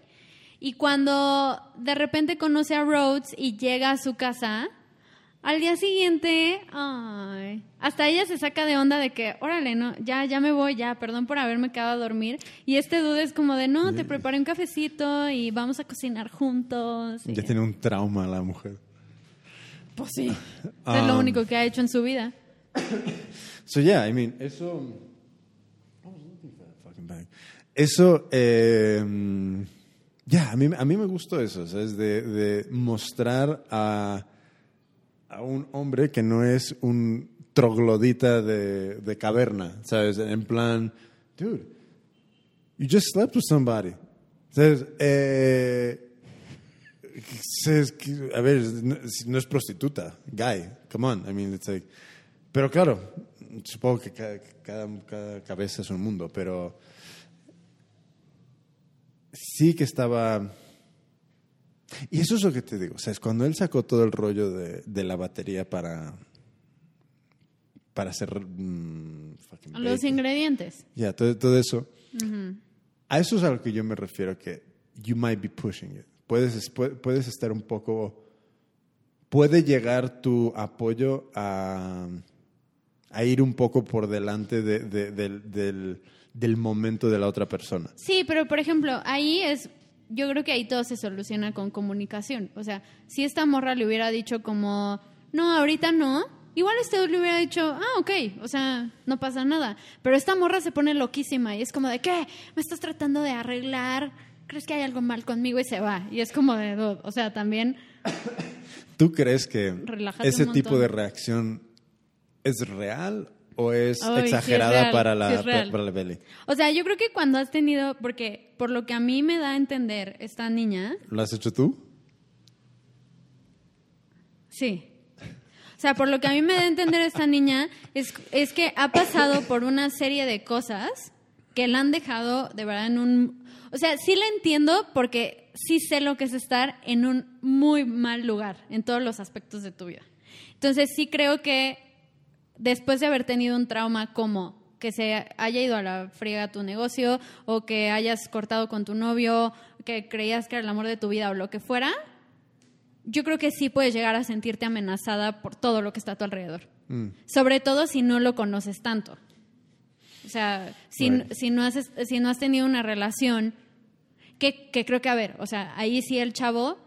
Y cuando de repente conoce a Rhodes y llega a su casa, al día siguiente, ay, hasta ella se saca de onda de que, órale, no, ya, ya me voy, ya, perdón por haberme quedado a dormir. Y este dude es como de, no, te preparé un cafecito y vamos a cocinar juntos. Ya tiene un trauma la mujer. pues sí. es lo único que ha hecho en su vida. So yeah, I mean, eso. Bag. Eso, eh, ya, a, mí, a mí me gustó eso, ¿sabes? De, de mostrar a, a un hombre que no es un troglodita de, de caverna, ¿sabes? En plan, dude, you just slept with somebody. ¿Sabes? Eh, a ver, no, no es prostituta, guy, come on, I mean, it's like, pero claro, supongo que cada, cada, cada cabeza es un mundo, pero sí que estaba... Y eso es lo que te digo, o sea, es cuando él sacó todo el rollo de, de la batería para para hacer mm, Los bacon. ingredientes. Ya, todo, todo eso. A eso es a lo que yo me refiero, que you might be pushing it. Puedes, pu- puedes estar un poco... Puede llegar tu apoyo a, a ir un poco por delante de- de- del, del- momento de la otra persona. Sí, pero por ejemplo, ahí es, yo creo que ahí todo se soluciona con comunicación. O sea, si esta morra le hubiera dicho como, no, ahorita no, igual este le hubiera dicho, ah, ok, o sea, no pasa nada. Pero esta morra se pone loquísima y es como de, ¿qué? ¿Me estás tratando de arreglar? ¿Crees que hay algo mal conmigo? Y se va. Y es como de, o sea, también, ¿Tú crees que Relájate ese tipo de reacción es real o es sí es exagerada real, para, sí la, es real. para la Belly? o sea, yo creo que cuando has tenido, porque por lo que a mí me da a entender esta niña, ¿Lo has hecho tú? Sí. O sea, por lo que a mí me da a entender esta niña, es, es que ha pasado por una serie de cosas que la han dejado de verdad en un... O sea, sí la entiendo porque sí sé lo que es estar en un muy mal lugar en todos los aspectos de tu vida. Entonces sí creo que después de haber tenido un trauma como que se haya ido a la friega tu negocio o que hayas cortado con tu novio, que creías que era el amor de tu vida o lo que fuera, yo creo que sí puedes llegar a sentirte amenazada por todo lo que está a tu alrededor. Sobre todo si no lo conoces tanto. O sea, si, Right. si, no, has, si no has tenido una relación, que, que creo que, a ver, o sea, ahí sí el chavo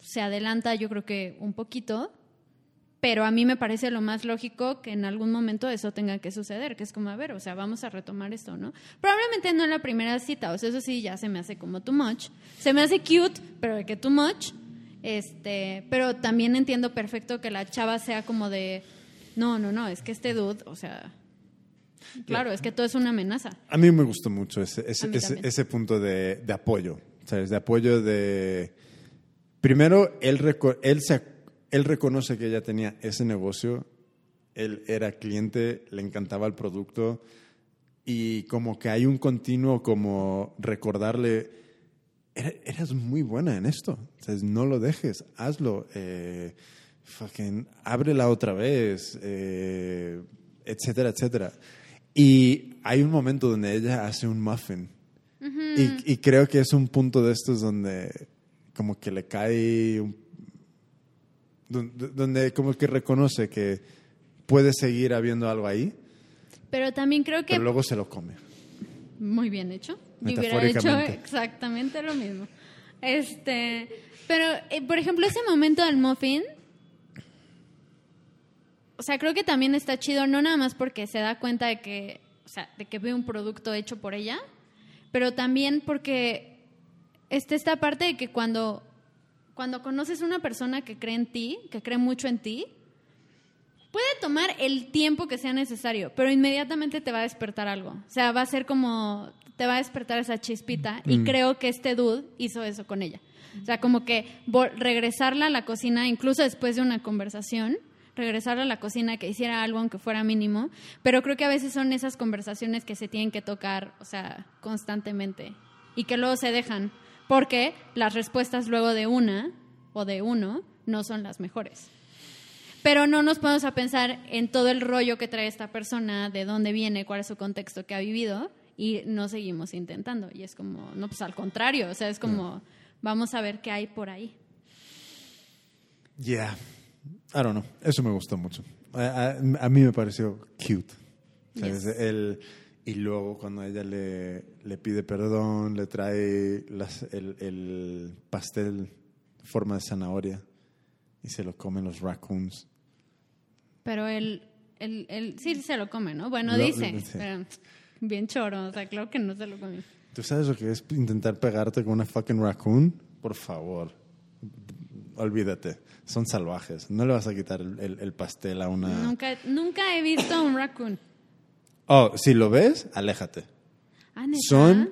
se adelanta, yo creo que un poquito, pero a mí me parece lo más lógico que en algún momento eso tenga que suceder, que es como, a ver, o sea, vamos a retomar esto, ¿no? Probablemente no en la primera cita, o sea, eso sí ya se me hace como too much. Se me hace cute, pero de que too much. Este, pero también entiendo perfecto que la chava sea como de, no, no, no, es que este dude, o sea, claro, es que todo es una amenaza. A mí me gustó mucho ese, ese, punto de, de apoyo, ¿sabes? De apoyo de... Primero, él, él, se, él reconoce que ella tenía ese negocio, él era cliente, le encantaba el producto y como que hay un continuo como recordarle, "Era- eras muy buena en esto, ¿sabes? no lo dejes, hazlo, eh, fucking, ábrela otra vez, eh, etcétera, etcétera. Y hay un momento donde ella hace un muffin. y, y creo que es un punto de estos donde como que le cae, un- donde, donde como que reconoce que puede seguir habiendo algo ahí, Pero también creo que pero luego se lo come. Muy bien hecho. Yo hubiera hecho exactamente lo mismo. Este, pero eh, por ejemplo, ese momento del muffin o sea, creo que también está chido no nada más porque se da cuenta de que, o sea, de que ve un producto hecho por ella, pero también porque está esta parte de que cuando cuando conoces una persona que cree en ti, que cree mucho en ti, Puede tomar el tiempo que sea necesario, pero inmediatamente te va a despertar algo. O sea, va a ser como, te va a despertar esa chispita. Y creo que este dude hizo eso con ella. O sea, como que regresarla a la cocina, incluso después de una conversación, regresarla a la cocina, que hiciera algo aunque fuera mínimo. Pero creo que a veces son esas conversaciones que se tienen que tocar, o sea, constantemente. Y que luego se dejan. Porque las respuestas luego de una o de uno no son las mejores pero no nos ponemos a pensar en todo el rollo que trae esta persona, de dónde viene, cuál es su contexto que ha vivido, y no seguimos intentando. Y es como, no, pues al contrario, o sea, es como, vamos a ver qué hay por ahí. Yeah, I don't know, eso me gustó mucho. A, mí me pareció cute. El, y luego cuando ella le, le pide perdón, le trae el, el pastel forma de zanahoria y se lo comen los raccoons. Pero él, él, él sí se lo come, ¿no? Bueno, dice, pero bien choro, o sea, claro que no se lo come. ¿Tú sabes lo que es intentar pegarte con una fucking raccoon? Por favor, olvídate, son salvajes. No le vas a quitar el, el, pastel a una... Nunca, nunca he visto un raccoon. Oh, si lo ves, aléjate. ¿Ah, ¿neta? Son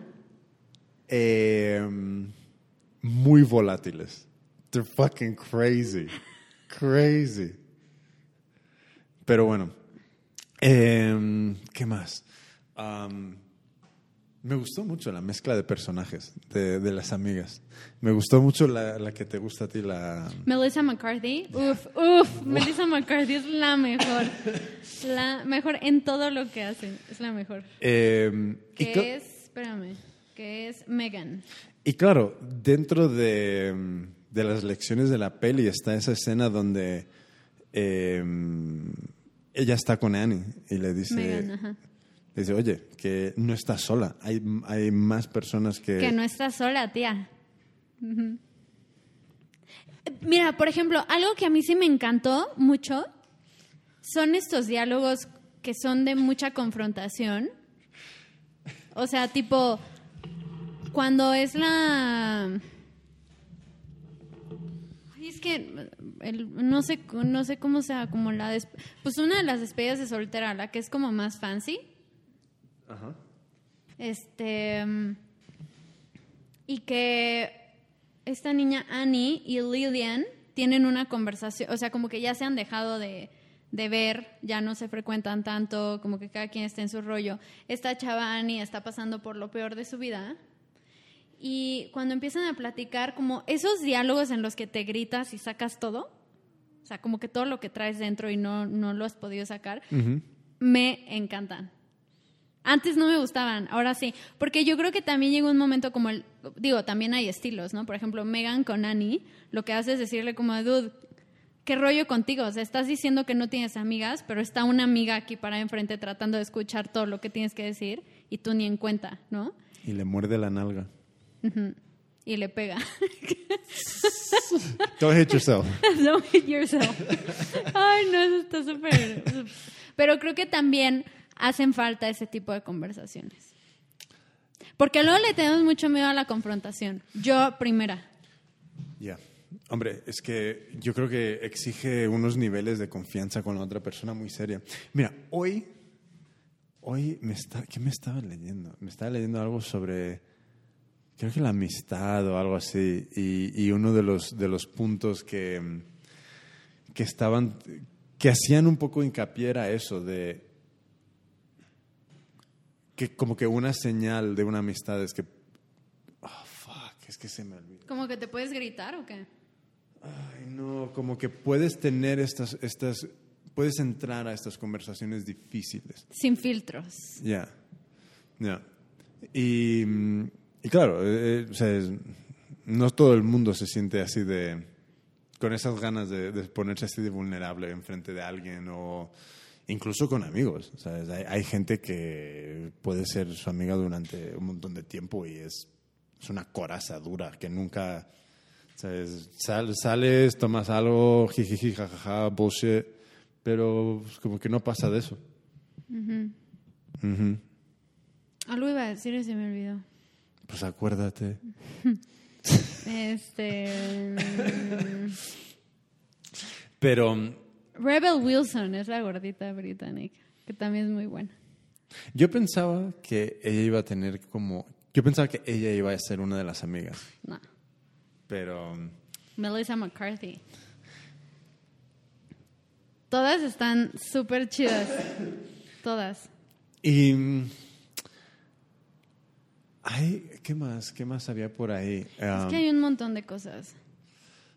eh, muy volátiles. They're fucking crazy. Crazy. Pero bueno, em, ¿qué más? Me gustó mucho la mezcla de personajes de, las amigas. Me gustó mucho la, que te gusta a ti, la... Melissa McCarthy. Uf, uf, Melissa McCarthy es la mejor. La mejor en todo lo que hace. Es la mejor. Eh, que es, espérame, que es Megan. Y claro, dentro de, de, las lecciones de la peli está esa escena donde... Eh, ella está con Annie y le dice, dice, oye, que no estás sola, hay, hay más personas que... Que no estás sola, tía. Mira, por ejemplo, algo que a mí sí me encantó mucho son estos diálogos que son de mucha confrontación. O sea, tipo, cuando es la es que no sé no sé cómo sea como la pues una de las despedidas de soltera, la que es como más fancy. Ajá. Este y que esta niña Annie y Lillian tienen una conversación, o sea, como que ya se han dejado de, de ver, ya no se frecuentan tanto, como que cada quien está en su rollo. Esta chava Annie está pasando por lo peor de su vida y cuando empiezan a platicar, como esos diálogos en los que te gritas y sacas todo, o sea, como que todo lo que traes dentro y no, no lo has podido sacar, me encantan. Antes no me gustaban, ahora sí. Porque yo creo que también llegó un momento como el. Digo, también hay estilos, ¿no? Por ejemplo, Megan con Annie, lo que hace es decirle como, dude, ¿qué rollo contigo? O sea, estás diciendo que no tienes amigas, pero está una amiga aquí para enfrente tratando de escuchar todo lo que tienes que decir y tú ni en cuenta, ¿no? Y le muerde la nalga. Y le pega. Don't hit yourself. Don't hit yourself. Ay, no, eso está súper. Pero creo que también hacen falta ese tipo de conversaciones. Porque luego le tenemos mucho miedo a la confrontación. Yo primera. Ya. Hombre, es que yo creo que exige unos niveles de confianza con la otra persona muy seria. Mira, hoy, hoy me está, ¿qué me estaba leyendo? Me estaba leyendo algo sobre creo que la amistad o algo así, y, uno de los, de los puntos que, que estaban, que hacían un poco hincapié era eso, de que como que una señal de una amistad es que, oh, fuck, es que se me olvidó. ¿Como que te puedes gritar o qué? Ay, no, como que puedes tener estas, estas, puedes entrar a estas conversaciones difíciles. Sin filtros. Ya, ya. Y mm, y claro, eh, eh, no todo el mundo se siente así de. con esas ganas de, ponerse así de vulnerable enfrente de alguien o incluso con amigos. Hay, gente que puede ser su amiga durante un montón de tiempo y es, es una coraza dura que nunca. sales, tomas algo, jijiji, jajaja, bullshit, pero pues, como que no pasa de eso. Algo iba a decir y se me olvidó. Pues acuérdate. este. Pero Rebel Wilson es la gordita británica, que también es muy buena. Yo pensaba que ella iba a tener como... Yo pensaba que ella iba a ser una de las amigas, No. pero... Melissa McCarthy. Todas están súper chidas. Todas. Y... Ay, ¿qué más? ¿Qué más había por ahí? Es Um, que hay un montón de cosas.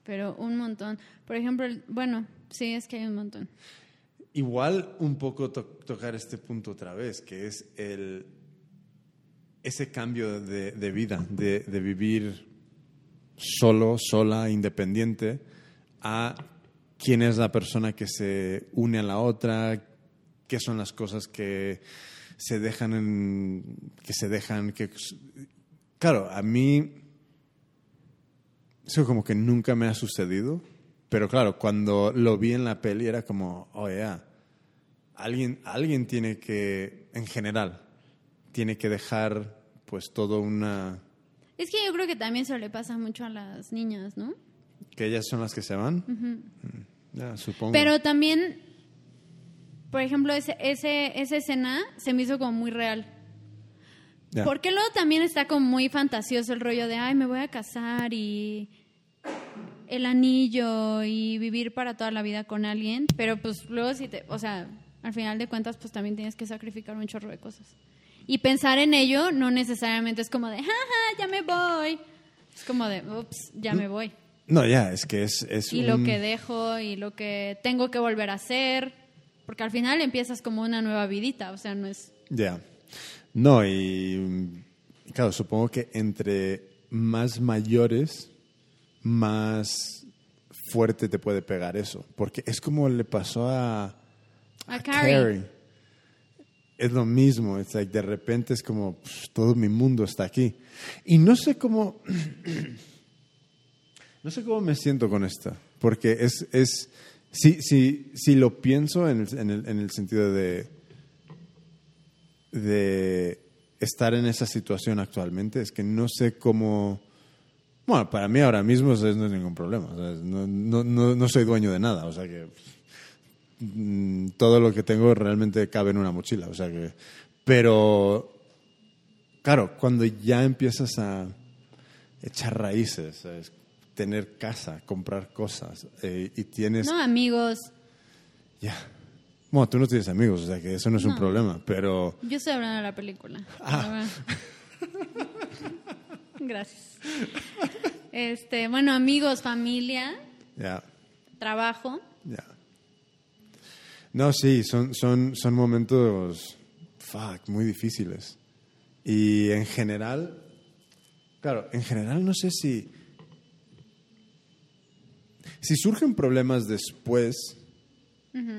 Pero un montón. Por ejemplo, bueno, sí, es que hay un montón. Igual un poco to- tocar este punto otra vez, que es el ese cambio de, vida, de, de vivir solo, sola, independiente, a quién es la persona que se une a la otra, qué son las cosas que se dejan en, que se dejan que claro, a mí eso como que nunca me ha sucedido, pero claro, cuando lo vi en la peli era como, oh yeah, alguien, alguien tiene que, en general, tiene que dejar pues todo una... Es que yo creo que también se le pasa mucho a las niñas, ¿no? que ellas son las que se van. Ya, supongo. Pero también, por ejemplo, ese, ese, esa escena se me hizo como muy real. Porque luego también está como muy fantasioso el rollo de, ay, me voy a casar y el anillo y vivir para toda la vida con alguien. Pero pues luego si te, o sea, al final de cuentas pues también tienes que sacrificar un chorro de cosas. Y pensar en ello no necesariamente es como de, jaja, ya me voy. Es como de, ups, ya me voy. No, ya, es que es... es Y lo un- que dejo y lo que tengo que volver a hacer. Porque al final empiezas como una nueva vidita, o sea, no es... Ya. No, y claro, supongo que entre más mayores, más fuerte te puede pegar eso. Porque es como le pasó a, A Carrie. Es lo mismo, es like, de repente es como pff, todo mi mundo está aquí. Y no sé cómo no sé cómo me siento con esta, porque es es si si si lo pienso en el, en el, en el sentido de de estar en esa situación actualmente, es que no sé cómo bueno, para mí ahora mismo eso no es ningún problema. no, no, no, no soy dueño de nada. O sea que mm, todo lo que tengo realmente cabe en una mochila. O sea que. Pero. Claro, cuando ya empiezas a echar raíces, ¿sabes? tener casa, comprar cosas, eh, y tienes. No, amigos. Ya. Bueno, tú no tienes amigos, o sea que eso no es un problema, pero. Yo estoy hablando de la película. Ah. Gracias. Este, bueno, amigos, familia, Ya. trabajo. Ya. No, sí, son, son, son momentos fuck, muy difíciles. Y en general, claro, en general no sé si. Si surgen problemas después,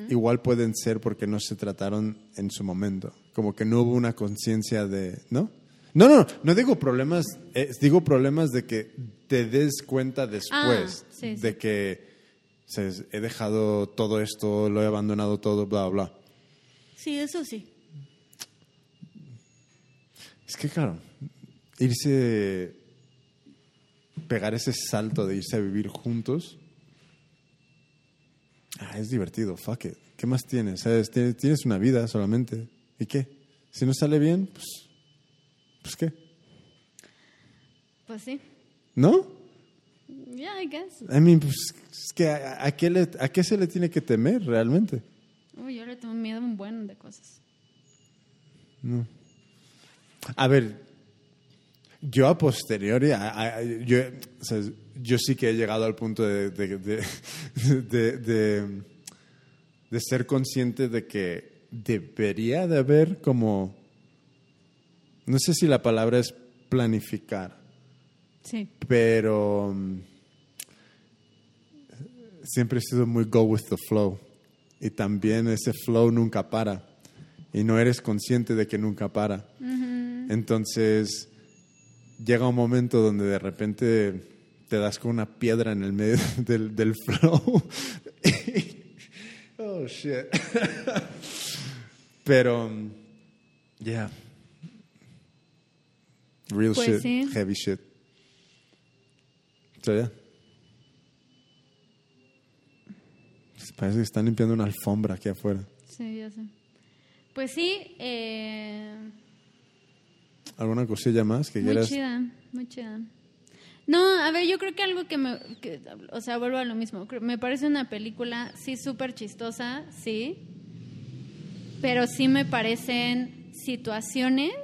igual pueden ser porque no se trataron en su momento. Como que no hubo una conciencia de. ¿No? No, no, no digo problemas, eh, digo problemas de que te des cuenta después Ah, sí, de que he dejado todo esto, lo he abandonado todo, bla, bla. Sí, eso sí. Es que, claro, irse, pegar ese salto de irse a vivir juntos, ah, es divertido, fuck it. ¿Qué más tienes? ¿Sabes? Tienes, tienes una vida solamente. ¿Y qué? Si no sale bien, pues, pues qué. Pues sí. ¿No? Yeah, I guess. I mean, pues, es que a, a qué le- ¿a qué se le tiene que temer realmente? Uy, yo le tengo miedo a un buen de cosas. A ver, yo a posteriori, a- yo, o sea, yo sí que he llegado al punto de, de, de, de- de- de ser consciente de que debería de haber como, no sé si la palabra es planificar, Sí. pero mm, siempre he sido muy go with the flow y también ese flow nunca para y no eres consciente de que nunca para. Entonces llega un momento donde de repente te das con una piedra en el medio del, del flow. oh, shit. Pero, um, yeah. Real Pues shit, sí. heavy shit. So, yeah. Parece que están limpiando una alfombra aquí afuera. Sí, ya sé. Pues sí, eh, ¿Alguna cosilla más que muy quieras? chida, muy chida. No, a ver, yo creo que algo que me... que- o sea, vuelvo a lo mismo. Me parece una película, sí, súper chistosa, sí. Pero sí me parecen situaciones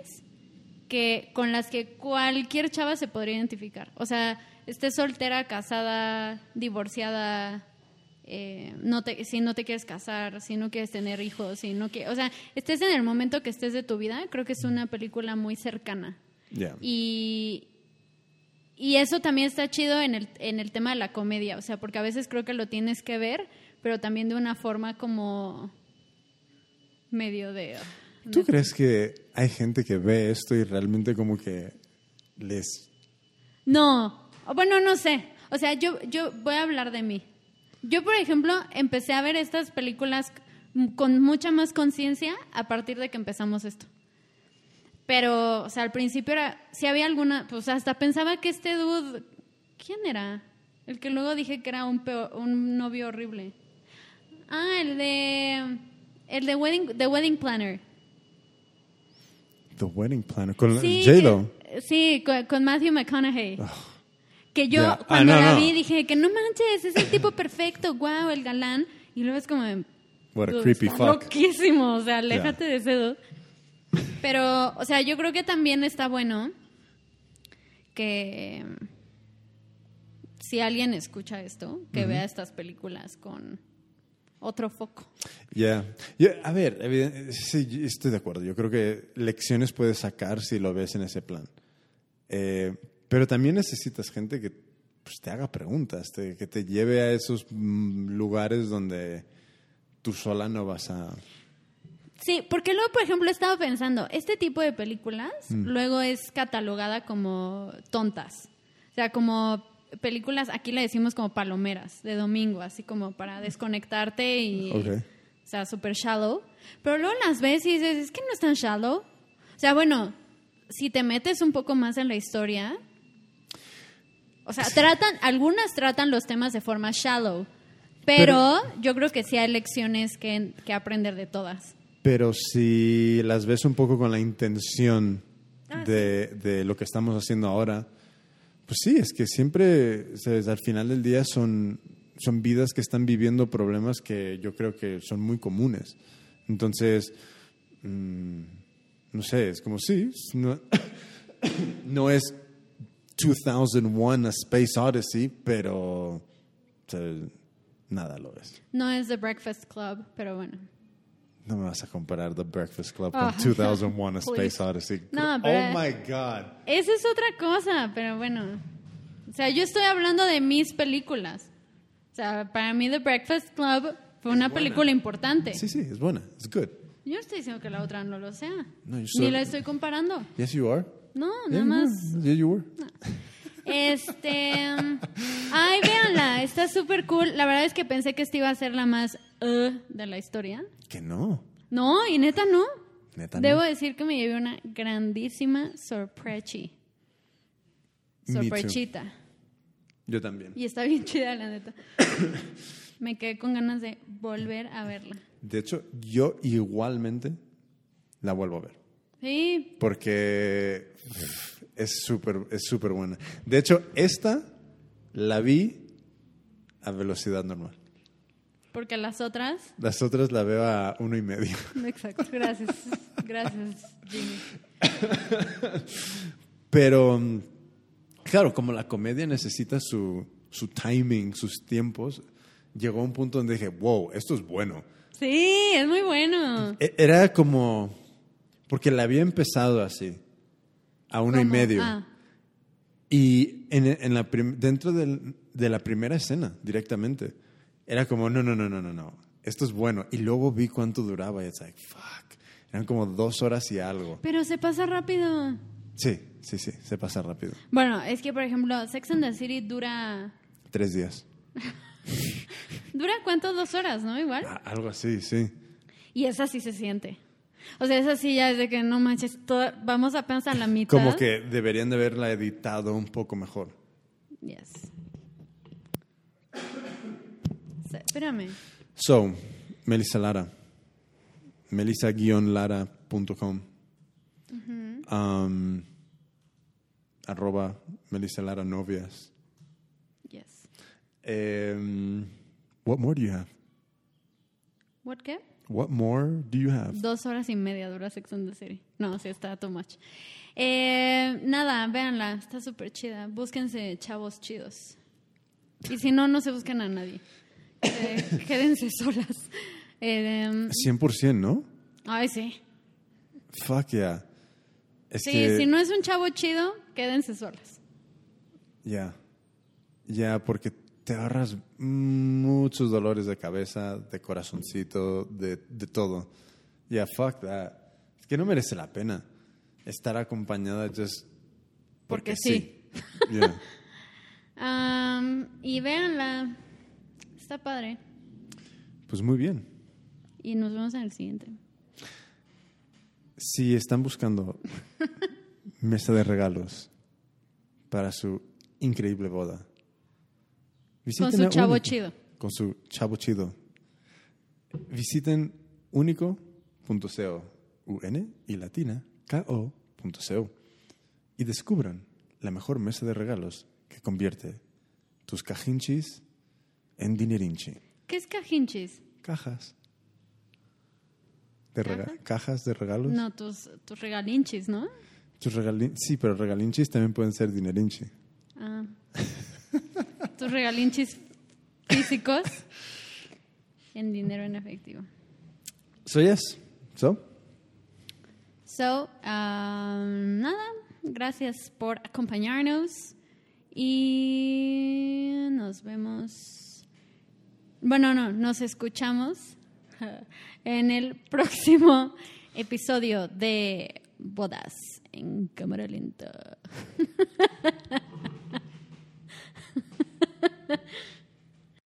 que con las que cualquier chava se podría identificar. O sea, estés soltera, casada, divorciada, eh, no te, si no te quieres casar, si no quieres tener hijos, si no quieres... O sea, estés en el momento que estés de tu vida, creo que es una película muy cercana. Y, y eso también está chido en el, en el tema de la comedia, o sea, porque a veces creo que lo tienes que ver, pero también de una forma como medio de... ¿Tú crees que hay gente que ve esto y realmente como que les... No, bueno, no sé. O sea, yo, yo voy a hablar de mí. Yo, por ejemplo, empecé a ver estas películas con mucha más conciencia a partir de que empezamos esto. Pero, o sea, al principio era, si había alguna, pues hasta pensaba que este dude, ¿quién era? El que luego dije que era un, peo- un novio horrible. Ah, el de, el de Wedding, The Wedding Planner. The Wedding Planner. Con Sí, J-Lo. que- sí, con, con Matthew McConaughey. Que yo. Ah, cuando no, la no. vi dije que no manches, es el tipo perfecto, wow, el galán. Y luego es como, What a creepy fuck. loquísimo, o sea, aléjate de ese dude. Pero, o sea, yo creo que también está bueno que mm, si alguien escucha esto, que vea estas películas con otro foco. Ya. A ver, sí, estoy de acuerdo. Yo creo que lecciones puedes sacar si lo ves en ese plan. Eh, pero también necesitas gente que pues, te haga preguntas, te- que te lleve a esos mm, lugares donde tú sola no vas a... Sí, porque luego, por ejemplo, he estado pensando, este tipo de películas Mm. luego es catalogada como tontas. O sea, como películas, aquí le decimos como palomeras de domingo, así como para desconectarte y... Ok. O sea, súper shallow. Pero luego las ves y dices, es que no es tan shallow. O sea, bueno, si te metes un poco más en la historia... O sea, tratan, algunas tratan los temas de forma shallow. Pero, yo creo que sí hay lecciones que, que aprender de todas. Pero si las ves un poco con la intención Ah, de, de lo que estamos haciendo ahora, pues sí, es que siempre, al final del día son, son vidas que están viviendo problemas que yo creo que son muy comunes. Entonces, mm, no sé, es como sí, no, no es 2001 A Space Odyssey, pero nada lo es. No es The Breakfast Club, pero bueno. No me vas a comparar The Breakfast Club Ah, con 2001 A. Space Odyssey. No, oh pero- my God. Esa es otra cosa, pero bueno. O sea, yo estoy hablando de mis películas. O sea, para mí The Breakfast Club fue una buena. película importante. Sí, sí, es buena. It's good. Yo no estoy diciendo que la otra no lo sea. No, yo Ni la estoy comparando. Yes, you are. No, Yeah, nada más. Yeah, you were. Este. um, Ay, véanla, está súper cool. La verdad es que pensé que esta iba a ser la más uh, de la historia. Que no. No, y neta no. Neta, Debo no. decir que me llevé una grandísima sorpresa. Sorpresita. Yo también. Y está bien chida, la neta. me quedé con ganas de volver a verla. De hecho, yo igualmente la vuelvo a ver. Sí, Porque es súper es súper buena. De hecho, esta la vi a velocidad normal. Porque las otras. Las otras la veo a uno y medio. Exacto, gracias. Gracias, Jimmy. Pero, mm, claro, como la comedia necesita su, su timing, sus tiempos, llegó a un punto donde dije, wow, esto es bueno. Sí, es muy bueno. E- Era como, porque la había empezado así, a uno y medio. Ah, Y en, en la prim- dentro del- de la primera escena, directamente, era como, no, no, no, no, no, no, esto es bueno. Y luego vi cuánto duraba y it's like, fuck. Eran como dos horas y algo. pero se pasa rápido. Sí, sí, sí, se pasa rápido. Bueno, es que, por ejemplo, Sex and the City dura. Tres días. ¿Dura cuánto? Dos horas, ¿no? Igual. Ah, algo así, sí. Y esa sí se siente. O sea, esa sí ya es de que no manches, toda- vamos apenas a la mitad. Como que deberían de haberla editado un poco mejor. Yes. O sea, espérame. So, Melissa Lara. Melissa-lara.com. Um, arroba Melissa Lara Novias. Yes. Um, what more do you have? ¿What qué? What more do you have? Dos horas y media dura Sex and the City. No, sí, está too much. Eh, nada, véanla, está súper chida. Búsquense chavos chidos. Y si no, no se busquen a nadie. Eh, quédense solas. Eh, em, 100%, ¿no? ay, sí. Fuck yeah. Es Sí, que- si no es un chavo chido, quédense solas. Ya. Ya, porque te ahorras muchos dolores de cabeza, de corazoncito, de, de todo. Ya, fuck that. Es que no merece la pena estar acompañada just Porque sí. Ya. Am, y véanla. Está padre. Pues muy bien. Y nos vemos en el siguiente. Si están buscando mesa de regalos para su increíble boda, visiten su a chavo Único. chido. Con su chavo chido. Visiten único.co, UN y latina, ko.co, y descubran la mejor mesa de regalos que convierte tus cajinchis en dinerinchi. ¿Qué es cajinchis? Cajas. De ¿Cajas? cajas de regalos. No, tus, tus regalinchis, ¿no? Tus regalin- sí, pero regalinchis también pueden ser dinerinchi. Ah. tus regalinchis físicos en dinero en efectivo. So yes. So, So, um, nada, gracias por acompañarnos y nos vemos. Bueno, no, nos escuchamos en el próximo episodio de Bodas en cámara lenta.